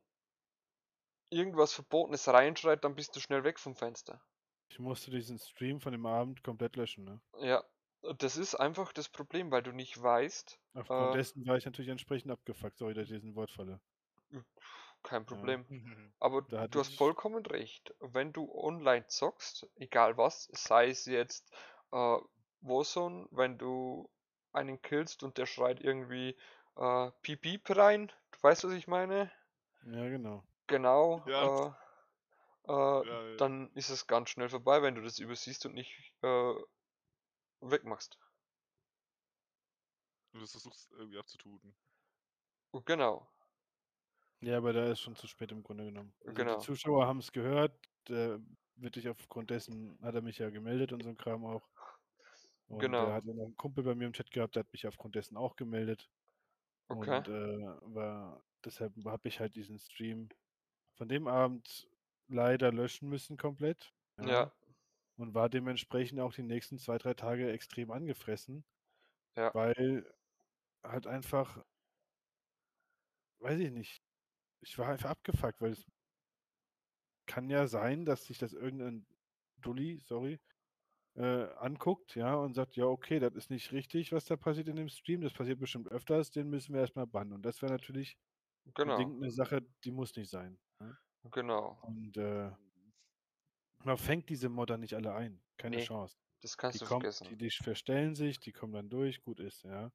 irgendwas Verbotenes reinschreit, dann bist du schnell weg vom Fenster. Ich musste diesen Stream von dem Abend komplett löschen, ne? Ja, Das ist einfach das Problem, weil du nicht weißt. Aufgrund Äh, dessen war ich natürlich entsprechend abgefuckt. Sorry, dass ich diesen Wort falle. kein Problem. Mhm. Aber du hast vollkommen recht. Wenn du online zockst, egal was, sei es jetzt äh, Warzone, wenn du einen killst und der schreit irgendwie äh, Piep Piep rein, du weißt, was ich meine? Ja, genau. Genau. Ja. Äh, äh, Ja, ja. Dann ist es ganz schnell vorbei, wenn du das übersiehst und nicht äh, wegmachst. Und das versuchst irgendwie abzutun. Genau. Ja, aber da ist schon zu spät im Grunde genommen. Also Genau. Die Zuschauer haben es gehört. Der wirklich aufgrund dessen hat er mich ja gemeldet und so ein Kram auch. Und Genau. er hat ja noch einen Kumpel bei mir im Chat gehabt, der hat mich aufgrund dessen auch gemeldet. Okay. Und äh, war, deshalb habe ich halt diesen Stream von dem Abend leider löschen müssen komplett. Ja. Und war dementsprechend auch die nächsten zwei, drei Tage extrem angefressen. Ja. Weil halt einfach, weiß ich nicht, ich war einfach abgefuckt, weil es kann ja sein, dass sich das irgendein Dulli, sorry, äh, anguckt, ja, und sagt, ja, okay, das ist nicht richtig, was da passiert in dem Stream, das passiert bestimmt öfters, den müssen wir erstmal bannen. Und das wäre natürlich Genau. bedingt eine Sache, die muss nicht sein. Ne? Genau. Und äh, man fängt diese Modder nicht alle ein. Keine Nee, Chance. Das kannst Die, du kommen, vergessen. die, die verstellen sich, die kommen dann durch, gut ist, ja.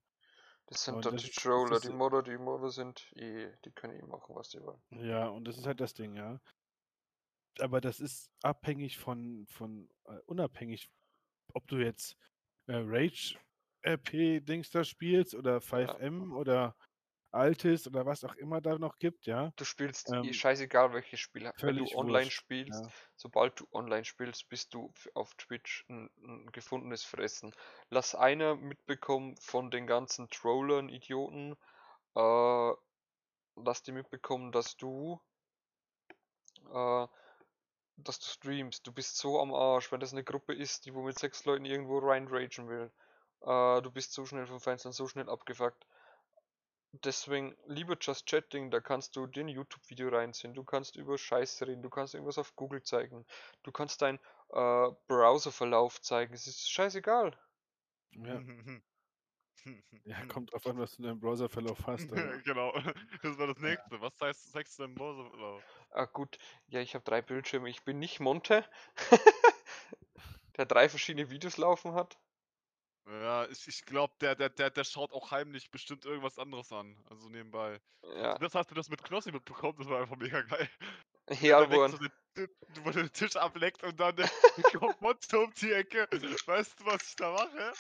Das sind das die Troller, die Modder, die Modder sind eh, die können eh machen, was sie wollen. Ja, und das ist halt das Ding, ja. Aber das ist abhängig von, von äh, unabhängig, ob du jetzt äh, Rage RP-Dings da spielst oder 5M oder Altis oder was auch immer da noch gibt, ja. Du spielst Ähm, scheißegal welches Spiel. Wenn du online wurscht, spielst, ja. sobald du online spielst, bist du auf Twitch ein, ein gefundenes Fressen. Lass einer mitbekommen von den ganzen Trollern, Idioten, äh, lass die mitbekommen, dass du, äh, dass du streamst. Du bist so am Arsch, wenn das eine Gruppe ist, die wo mit sechs Leuten irgendwo reinragen will. Äh, du bist so schnell vom Fenster so schnell abgefuckt. Deswegen lieber Just Chatting, da kannst du dir ein YouTube-Video reinziehen, du kannst über Scheiße reden, du kannst irgendwas auf Google zeigen, du kannst deinen äh, Browserverlauf zeigen, es ist scheißegal. Ja. Ja, kommt drauf an, was du in deinem Browserverlauf hast. genau. Das war das nächste. Was heißt, sagst du denn Browser? Oh. Ah gut, ja, ich habe drei Bildschirme, ich bin nicht Monte, der drei verschiedene Videos laufen hat. Ja, ich, ich glaube, der, der, der, der schaut auch heimlich bestimmt irgendwas anderes an. Also nebenbei. Ja, Das hast du das mit Knossi mitbekommen, das war einfach mega geil. ja, wo so wo der den Tisch ableckt und dann kommt Monte um die Ecke. Weißt du, was ich da mache?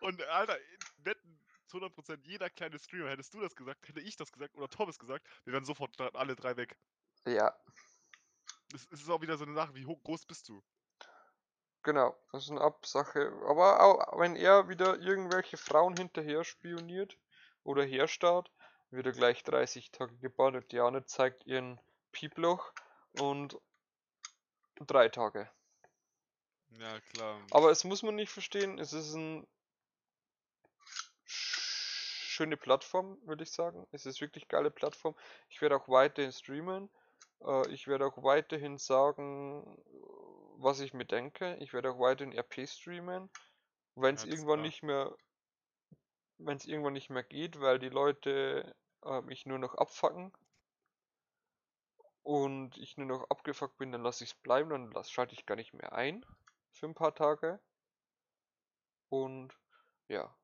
Und Alter, wetten zu 100% jeder kleine Streamer, hättest du das gesagt, hätte ich das gesagt oder Thomas gesagt, wir wären sofort alle drei weg. ja, Es es ist auch wieder so eine Sache, wie hoch groß bist du? Genau, das ist eine Absache. Aber auch wenn er wieder irgendwelche Frauen hinterher spioniert oder herstarrt, wird er gleich 30 Tage gebannt und Diane zeigt ihren Pieploch und drei Tage. Ja, klar. Aber es muss man nicht verstehen, es ist ein schöne Plattform, würde ich sagen. Es ist wirklich geile Plattform. Ich werde auch weiterhin streamen. Äh, ich werde auch weiterhin sagen, was ich mir denke. Ich werde auch weiterhin RP streamen. Wenn es Ja, irgendwann klar. nicht mehr, wenn es irgendwann nicht mehr geht, weil die Leute äh, mich nur noch abfacken und ich nur noch abgefuckt bin, dann lasse ich es bleiben, dann lass, schalte ich gar nicht mehr ein für ein paar Tage. Und ja.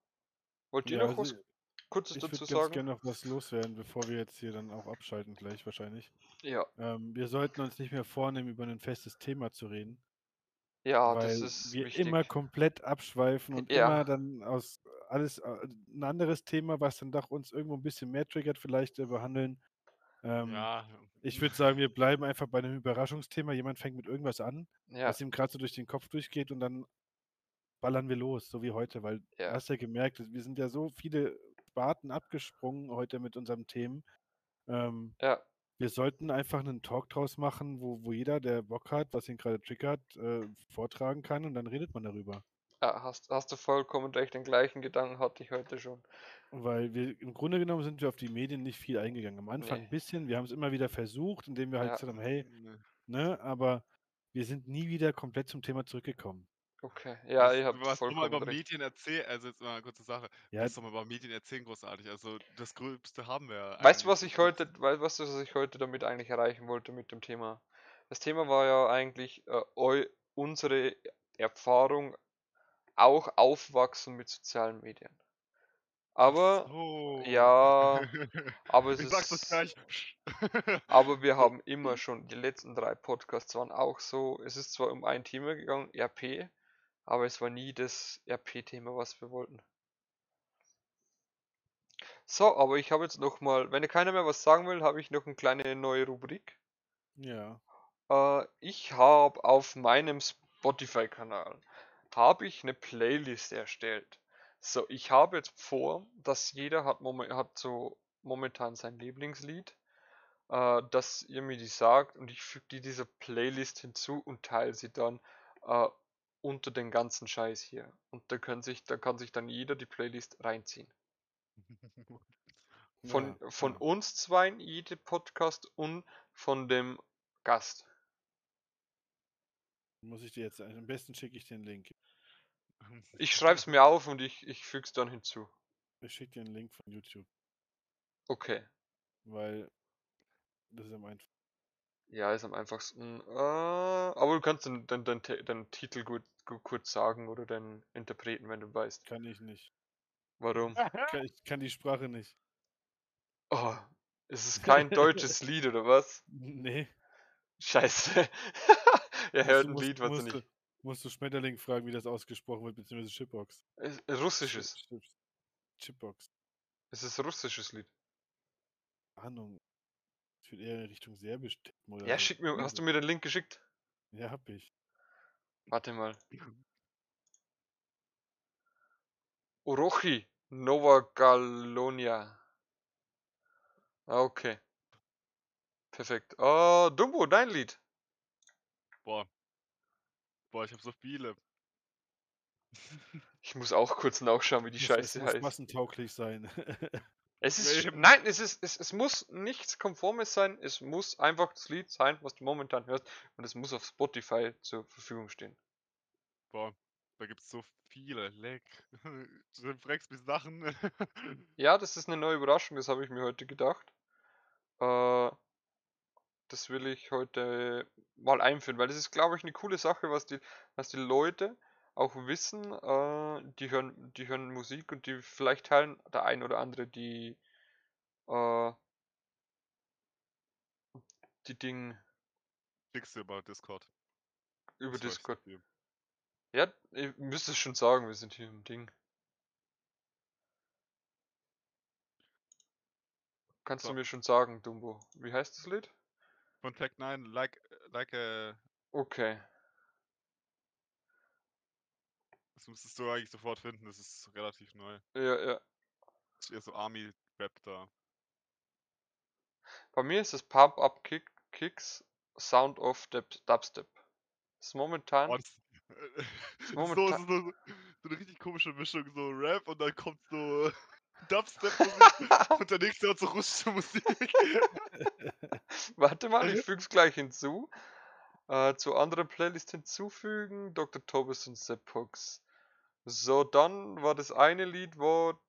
Wollt ihr Ja, noch was also Kurzes ich dazu würde ganz sagen? gerne noch was loswerden, bevor wir jetzt hier dann auch abschalten gleich wahrscheinlich. Ja, Ähm, wir sollten uns nicht mehr vornehmen, über ein festes Thema zu reden, ja, weil das ist wir wichtig. immer komplett abschweifen und Ja. immer dann aus alles ein anderes Thema, was dann doch uns irgendwo ein bisschen mehr triggert, vielleicht äh, behandeln. Ähm, Ja. Ich würde sagen, wir bleiben einfach bei einem Überraschungsthema. Jemand fängt mit irgendwas an, Ja, was ihm gerade so durch den Kopf durchgeht und dann ballern wir los, so wie heute, weil du Ja. hast ja gemerkt, wir sind ja so viele Sparten abgesprungen heute mit unseren Themen. Ähm, ja, wir sollten einfach einen Talk draus machen, wo, wo jeder, der Bock hat, was ihn gerade triggert, äh, vortragen kann und dann redet man darüber. ja, hast, hast du vollkommen recht. Den gleichen Gedanken hatte ich heute schon. Weil wir im Grunde genommen sind wir auf die Medien nicht viel eingegangen. Am Anfang Nee. ein bisschen, wir haben es immer wieder versucht, indem wir halt Ja. gesagt haben, hey, Ne. ne, aber wir sind nie wieder komplett zum Thema zurückgekommen. Okay, ja, ihr habt was du mal über recht. Medien erzählen, also jetzt mal eine kurze Sache. Ja, Was soll man über Medien erzählen, großartig? Also das Gröbste haben wir ja Weißt du, was ich heute, weißt, du, was ich heute damit eigentlich erreichen wollte mit dem Thema? Das Thema war ja eigentlich äh, eu, unsere Erfahrung auch aufwachsen mit sozialen Medien. Aber so. ja, aber es ich ist, gleich. aber wir haben immer schon, die letzten drei Podcasts waren auch so, es ist zwar um ein Thema gegangen, RP, aber es war nie das RP-Thema, was wir wollten. So, aber ich habe jetzt noch mal, wenn keiner mehr was sagen will, habe ich noch eine kleine neue Rubrik. ja. Äh, ich habe auf meinem Spotify-Kanal habe ich eine Playlist erstellt. So, ich habe jetzt vor, dass jeder hat, momen hat so momentan sein Lieblingslied, äh, dass ihr mir die sagt und ich füge die dieser Playlist hinzu und teile sie dann äh, unter den ganzen Scheiß hier. Und da können sich, da kann sich dann jeder die Playlist reinziehen. Von, Ja, von uns zweien, jede Podcast und von dem Gast. Muss ich dir jetzt, am besten schicke ich den Link. Ich schreibe es mir auf und ich, ich füge es dann hinzu. Ich schicke dir einen Link von YouTube, Okay. weil das ist am einfachsten. Ja, ist am einfachsten. Äh, aber du kannst den, den, den, Te- den Titel gut, gut kurz sagen oder den Interpreten, wenn du weißt. Kann ich nicht. Warum? Kann, ich kann die Sprache nicht. Oh, ist es kein deutsches Lied oder was? Nee. Scheiße. er hört ein musst- Lied, was er musst nicht. du, musst du Schmetterling fragen, wie das ausgesprochen wird, beziehungsweise Chipbox. Russisches. Chip- Chip- Chipbox. Es ist ein russisches Lied. Ahnung. Ich würde eher in Richtung Serbisch tippen oder Ja, schick mir, hast du mir den Link geschickt? Ja, hab ich. Warte mal. Orochi, Nova Galonia. Ah, okay. Perfekt. Oh, Dumbo, dein Lied. Boah. Boah, ich hab so viele. Ich muss auch kurz nachschauen, wie die Muss- Scheiße es muss heißt. massentauglich sein. Es ist. Nein, es ist. Es, es muss nichts Konformes sein. Es muss einfach das Lied sein, was du momentan hörst. Und es muss auf Spotify zur Verfügung stehen. Boah, da gibt's so viele. Leck. Du fragst mich Sachen. Ja, das ist eine neue Überraschung, das habe ich mir heute gedacht. Äh, das will ich heute mal einführen, weil das ist, glaube ich, eine coole Sache, was die, was die Leute auch wissen. Äh, die hören, die hören Musik und die vielleicht teilen der ein oder andere die, äh, die Dinge Schick's dir über Discord. über Das Discord. Ja, ihr müsst es schon sagen, wir sind hier im Ding. Kannst du So. mir schon sagen, Dumbo? Wie heißt das Lied? Von Tech 9, like, like a. Okay. Das müsstest du eigentlich sofort finden, das ist relativ neu. Ja, ja. Das ist eher so Army-Rap da. Bei mir ist es Pump Up Kick, Kicks Sound of Dub- Dubstep. Das ist momentan. Oh, das, ist so, momentan- so, so, so eine richtig komische Mischung, so Rap und dann kommt so Dubstep-Musik und der nächste hat so russische Musik. Warte mal, ich füge es gleich hinzu. Äh, zu anderen Playlist hinzufügen. Dr. Tobis und Sepp Hooks. So, dann war das eine Lied, war.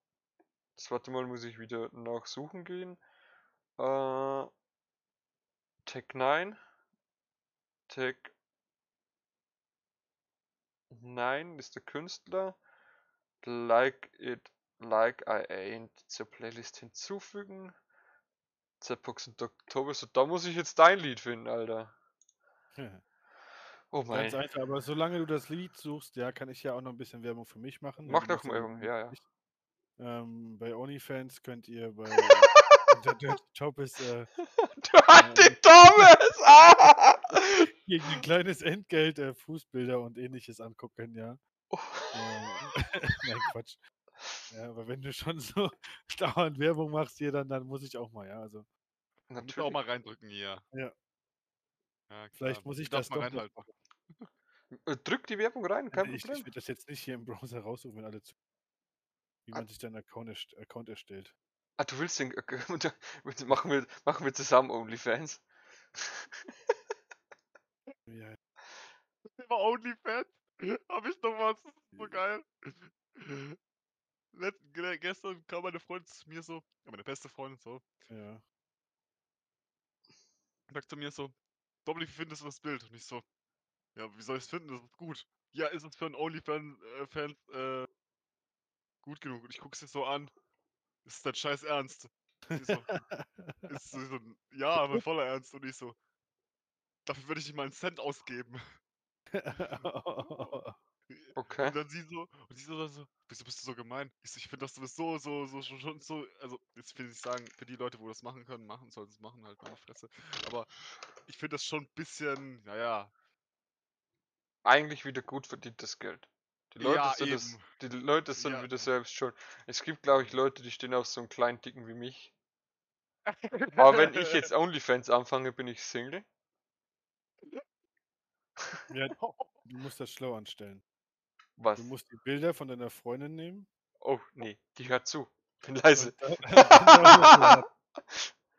Das warte mal, muss ich wieder nachsuchen gehen. Äh, Tech 9. Tech 9 ist der Künstler. Like it, like I ain't zur Playlist hinzufügen. Zeppox und. Tobis. Und da muss ich jetzt dein Lied finden, Alter. Oh mein. Ganz einfach, aber solange du das Lied suchst, ja, kann ich ja auch noch ein bisschen Werbung für mich machen. Mach doch mal Werbung, ja, ja. Ähm, bei OnlyFans könnt ihr bei der Dirty Topis äh, Dirty Thomas! Ah! gegen ein kleines Entgelt äh, Fußbilder und ähnliches angucken, ja. Oh. Äh, Nein, Quatsch. Ja, aber wenn du schon so dauernd Werbung machst hier, dann, dann muss ich auch mal, ja. Also Du musst auch Natürlich. mal reindrücken hier. Ja. Ja, Vielleicht muss ich das mal doch noch. Äh, Drück die Werbung rein, kein ich, ich Problem. werde das jetzt nicht hier im Browser raussuchen, wenn alle zu. Wie Ah. man sich dann Account, erst Account erstellt. Ah, du willst den. machen, wir, machen wir zusammen OnlyFans? Ja, Immer OnlyFans. Hab ich noch was? Das ist so geil. Let, ge- gestern kam meine Freundin zu mir so, ja, meine beste Freundin so, Ja. sagt zu mir so, Dominik, wie findest du das Bild? Und ich so, ja, wie soll ich es finden? Das ist gut. Ja, ist es für einen OnlyFans äh, Fans, äh, gut genug? Und ich guck's dir so an. Ist dein Scheiß ernst? So, ist so, ja, aber voller Ernst. Und ich so, dafür würde ich nicht mal einen Cent ausgeben. Okay. Und dann sie so, und sie so, so wieso bist du so gemein? Ich so, ich finde das sowieso so, so, so, schon so, also, jetzt will ich sagen, für die Leute, wo das machen können, machen, sollen es machen, halt meine Fresse. Aber ich finde das schon ein bisschen, naja, Eigentlich wieder gut verdientes Geld. Die Leute, Ja, sind, das, die Leute sind Ja. wieder selbst schuld. Es gibt, glaube ich, Leute, die stehen auf so einen kleinen Dicken wie mich. Aber wenn ich jetzt OnlyFans anfange, bin ich Single. ja, du musst das schlau anstellen. Was? Du musst die Bilder von deiner Freundin nehmen. Oh, nee, die hört zu. Bin leise.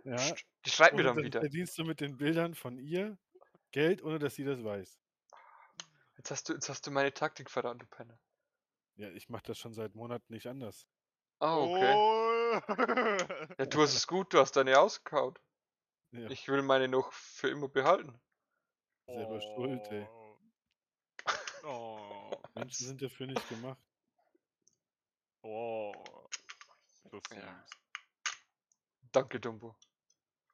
ja, Die schreibt mir dann dann wieder. verdienst du mit den Bildern von ihr Geld, ohne dass sie das weiß. Jetzt hast du, jetzt hast du meine Taktik verraten, du Penner. Ja, ich mache das schon seit Monaten nicht anders. Ah, okay. Oh. Ja, du hast es gut, du hast deine ausgekaut. Ja, Ich will meine noch für immer behalten. selber schuld, ey. Oh. Menschen sind dafür nicht gemacht. Oh. Ja. Danke, Dumbo.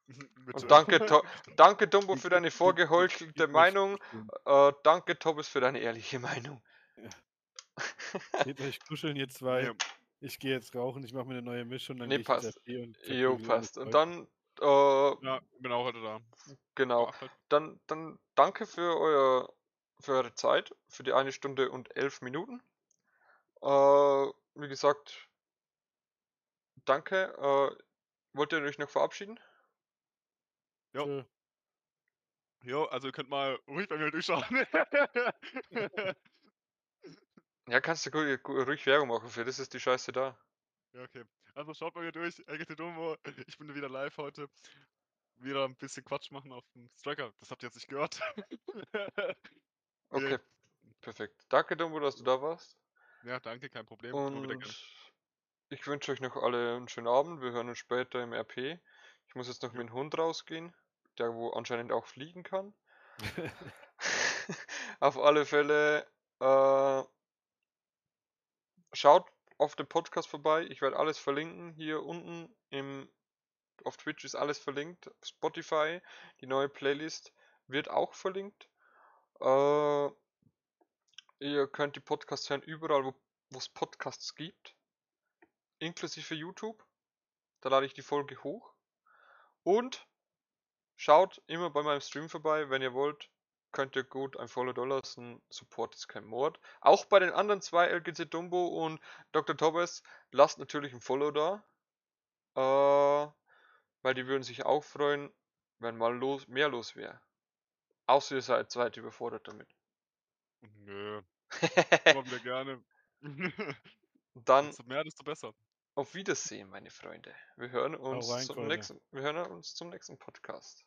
Und danke, to danke Dumbo, für deine vorgeheuchelte Meinung. Äh, danke, Thomas, für deine ehrliche Meinung. Geht euch kuscheln, ihr zwei. Ja. Ich gehe jetzt rauchen, ich mache mir eine neue Mischung, dann Nee, passt. Und Jo, passt. Und dann, äh, Ja, bin auch heute da. genau. Halt. Dann, dann danke für euer, für eure Zeit, für die eine Stunde und elf Minuten. Äh, wie gesagt, danke. Äh, wollt ihr euch noch verabschieden? Jo. Tschö. Jo, also ihr könnt mal ruhig bei mir durchschauen. Ja, kannst du ruhig Werbung machen, für das ist die Scheiße da. ja, okay. Also schaut bei mir durch. Ich bin wieder live heute. Wieder ein bisschen Quatsch machen auf dem Striker. Das habt ihr jetzt nicht gehört. Okay, perfekt. Danke, Dumbo, dass du da warst. ja, danke, kein Problem. Und ich wünsche euch noch alle einen schönen Abend. Wir hören uns später im RP. Ich muss jetzt noch mit dem Hund rausgehen, der wo anscheinend auch fliegen kann. Auf alle Fälle äh, schaut auf dem Podcast vorbei. Ich werde alles verlinken. Hier unten im auf Twitch ist alles verlinkt. Spotify, die neue Playlist wird auch verlinkt. Äh, ihr könnt die Podcasts hören überall, wo es Podcasts gibt. Inklusive YouTube. Da lade ich die Folge hoch. Und schaut immer bei meinem Stream vorbei, wenn ihr wollt. Könnt ihr gut ein Follow da lassen. Support ist kein Mord. Auch bei den anderen zwei, LGC Dumbo und Dr. Thomas, lasst natürlich ein Follow da. Äh, weil die würden sich auch freuen, wenn mal los, mehr los wäre. Außer ihr seid weit überfordert damit. Nö, immer wieder gerne. Dann Desto mehr, desto besser. auf Wiedersehen, meine Freunde. Wir hören uns, rein, zum nächsten, wir hören uns zum nächsten Podcast.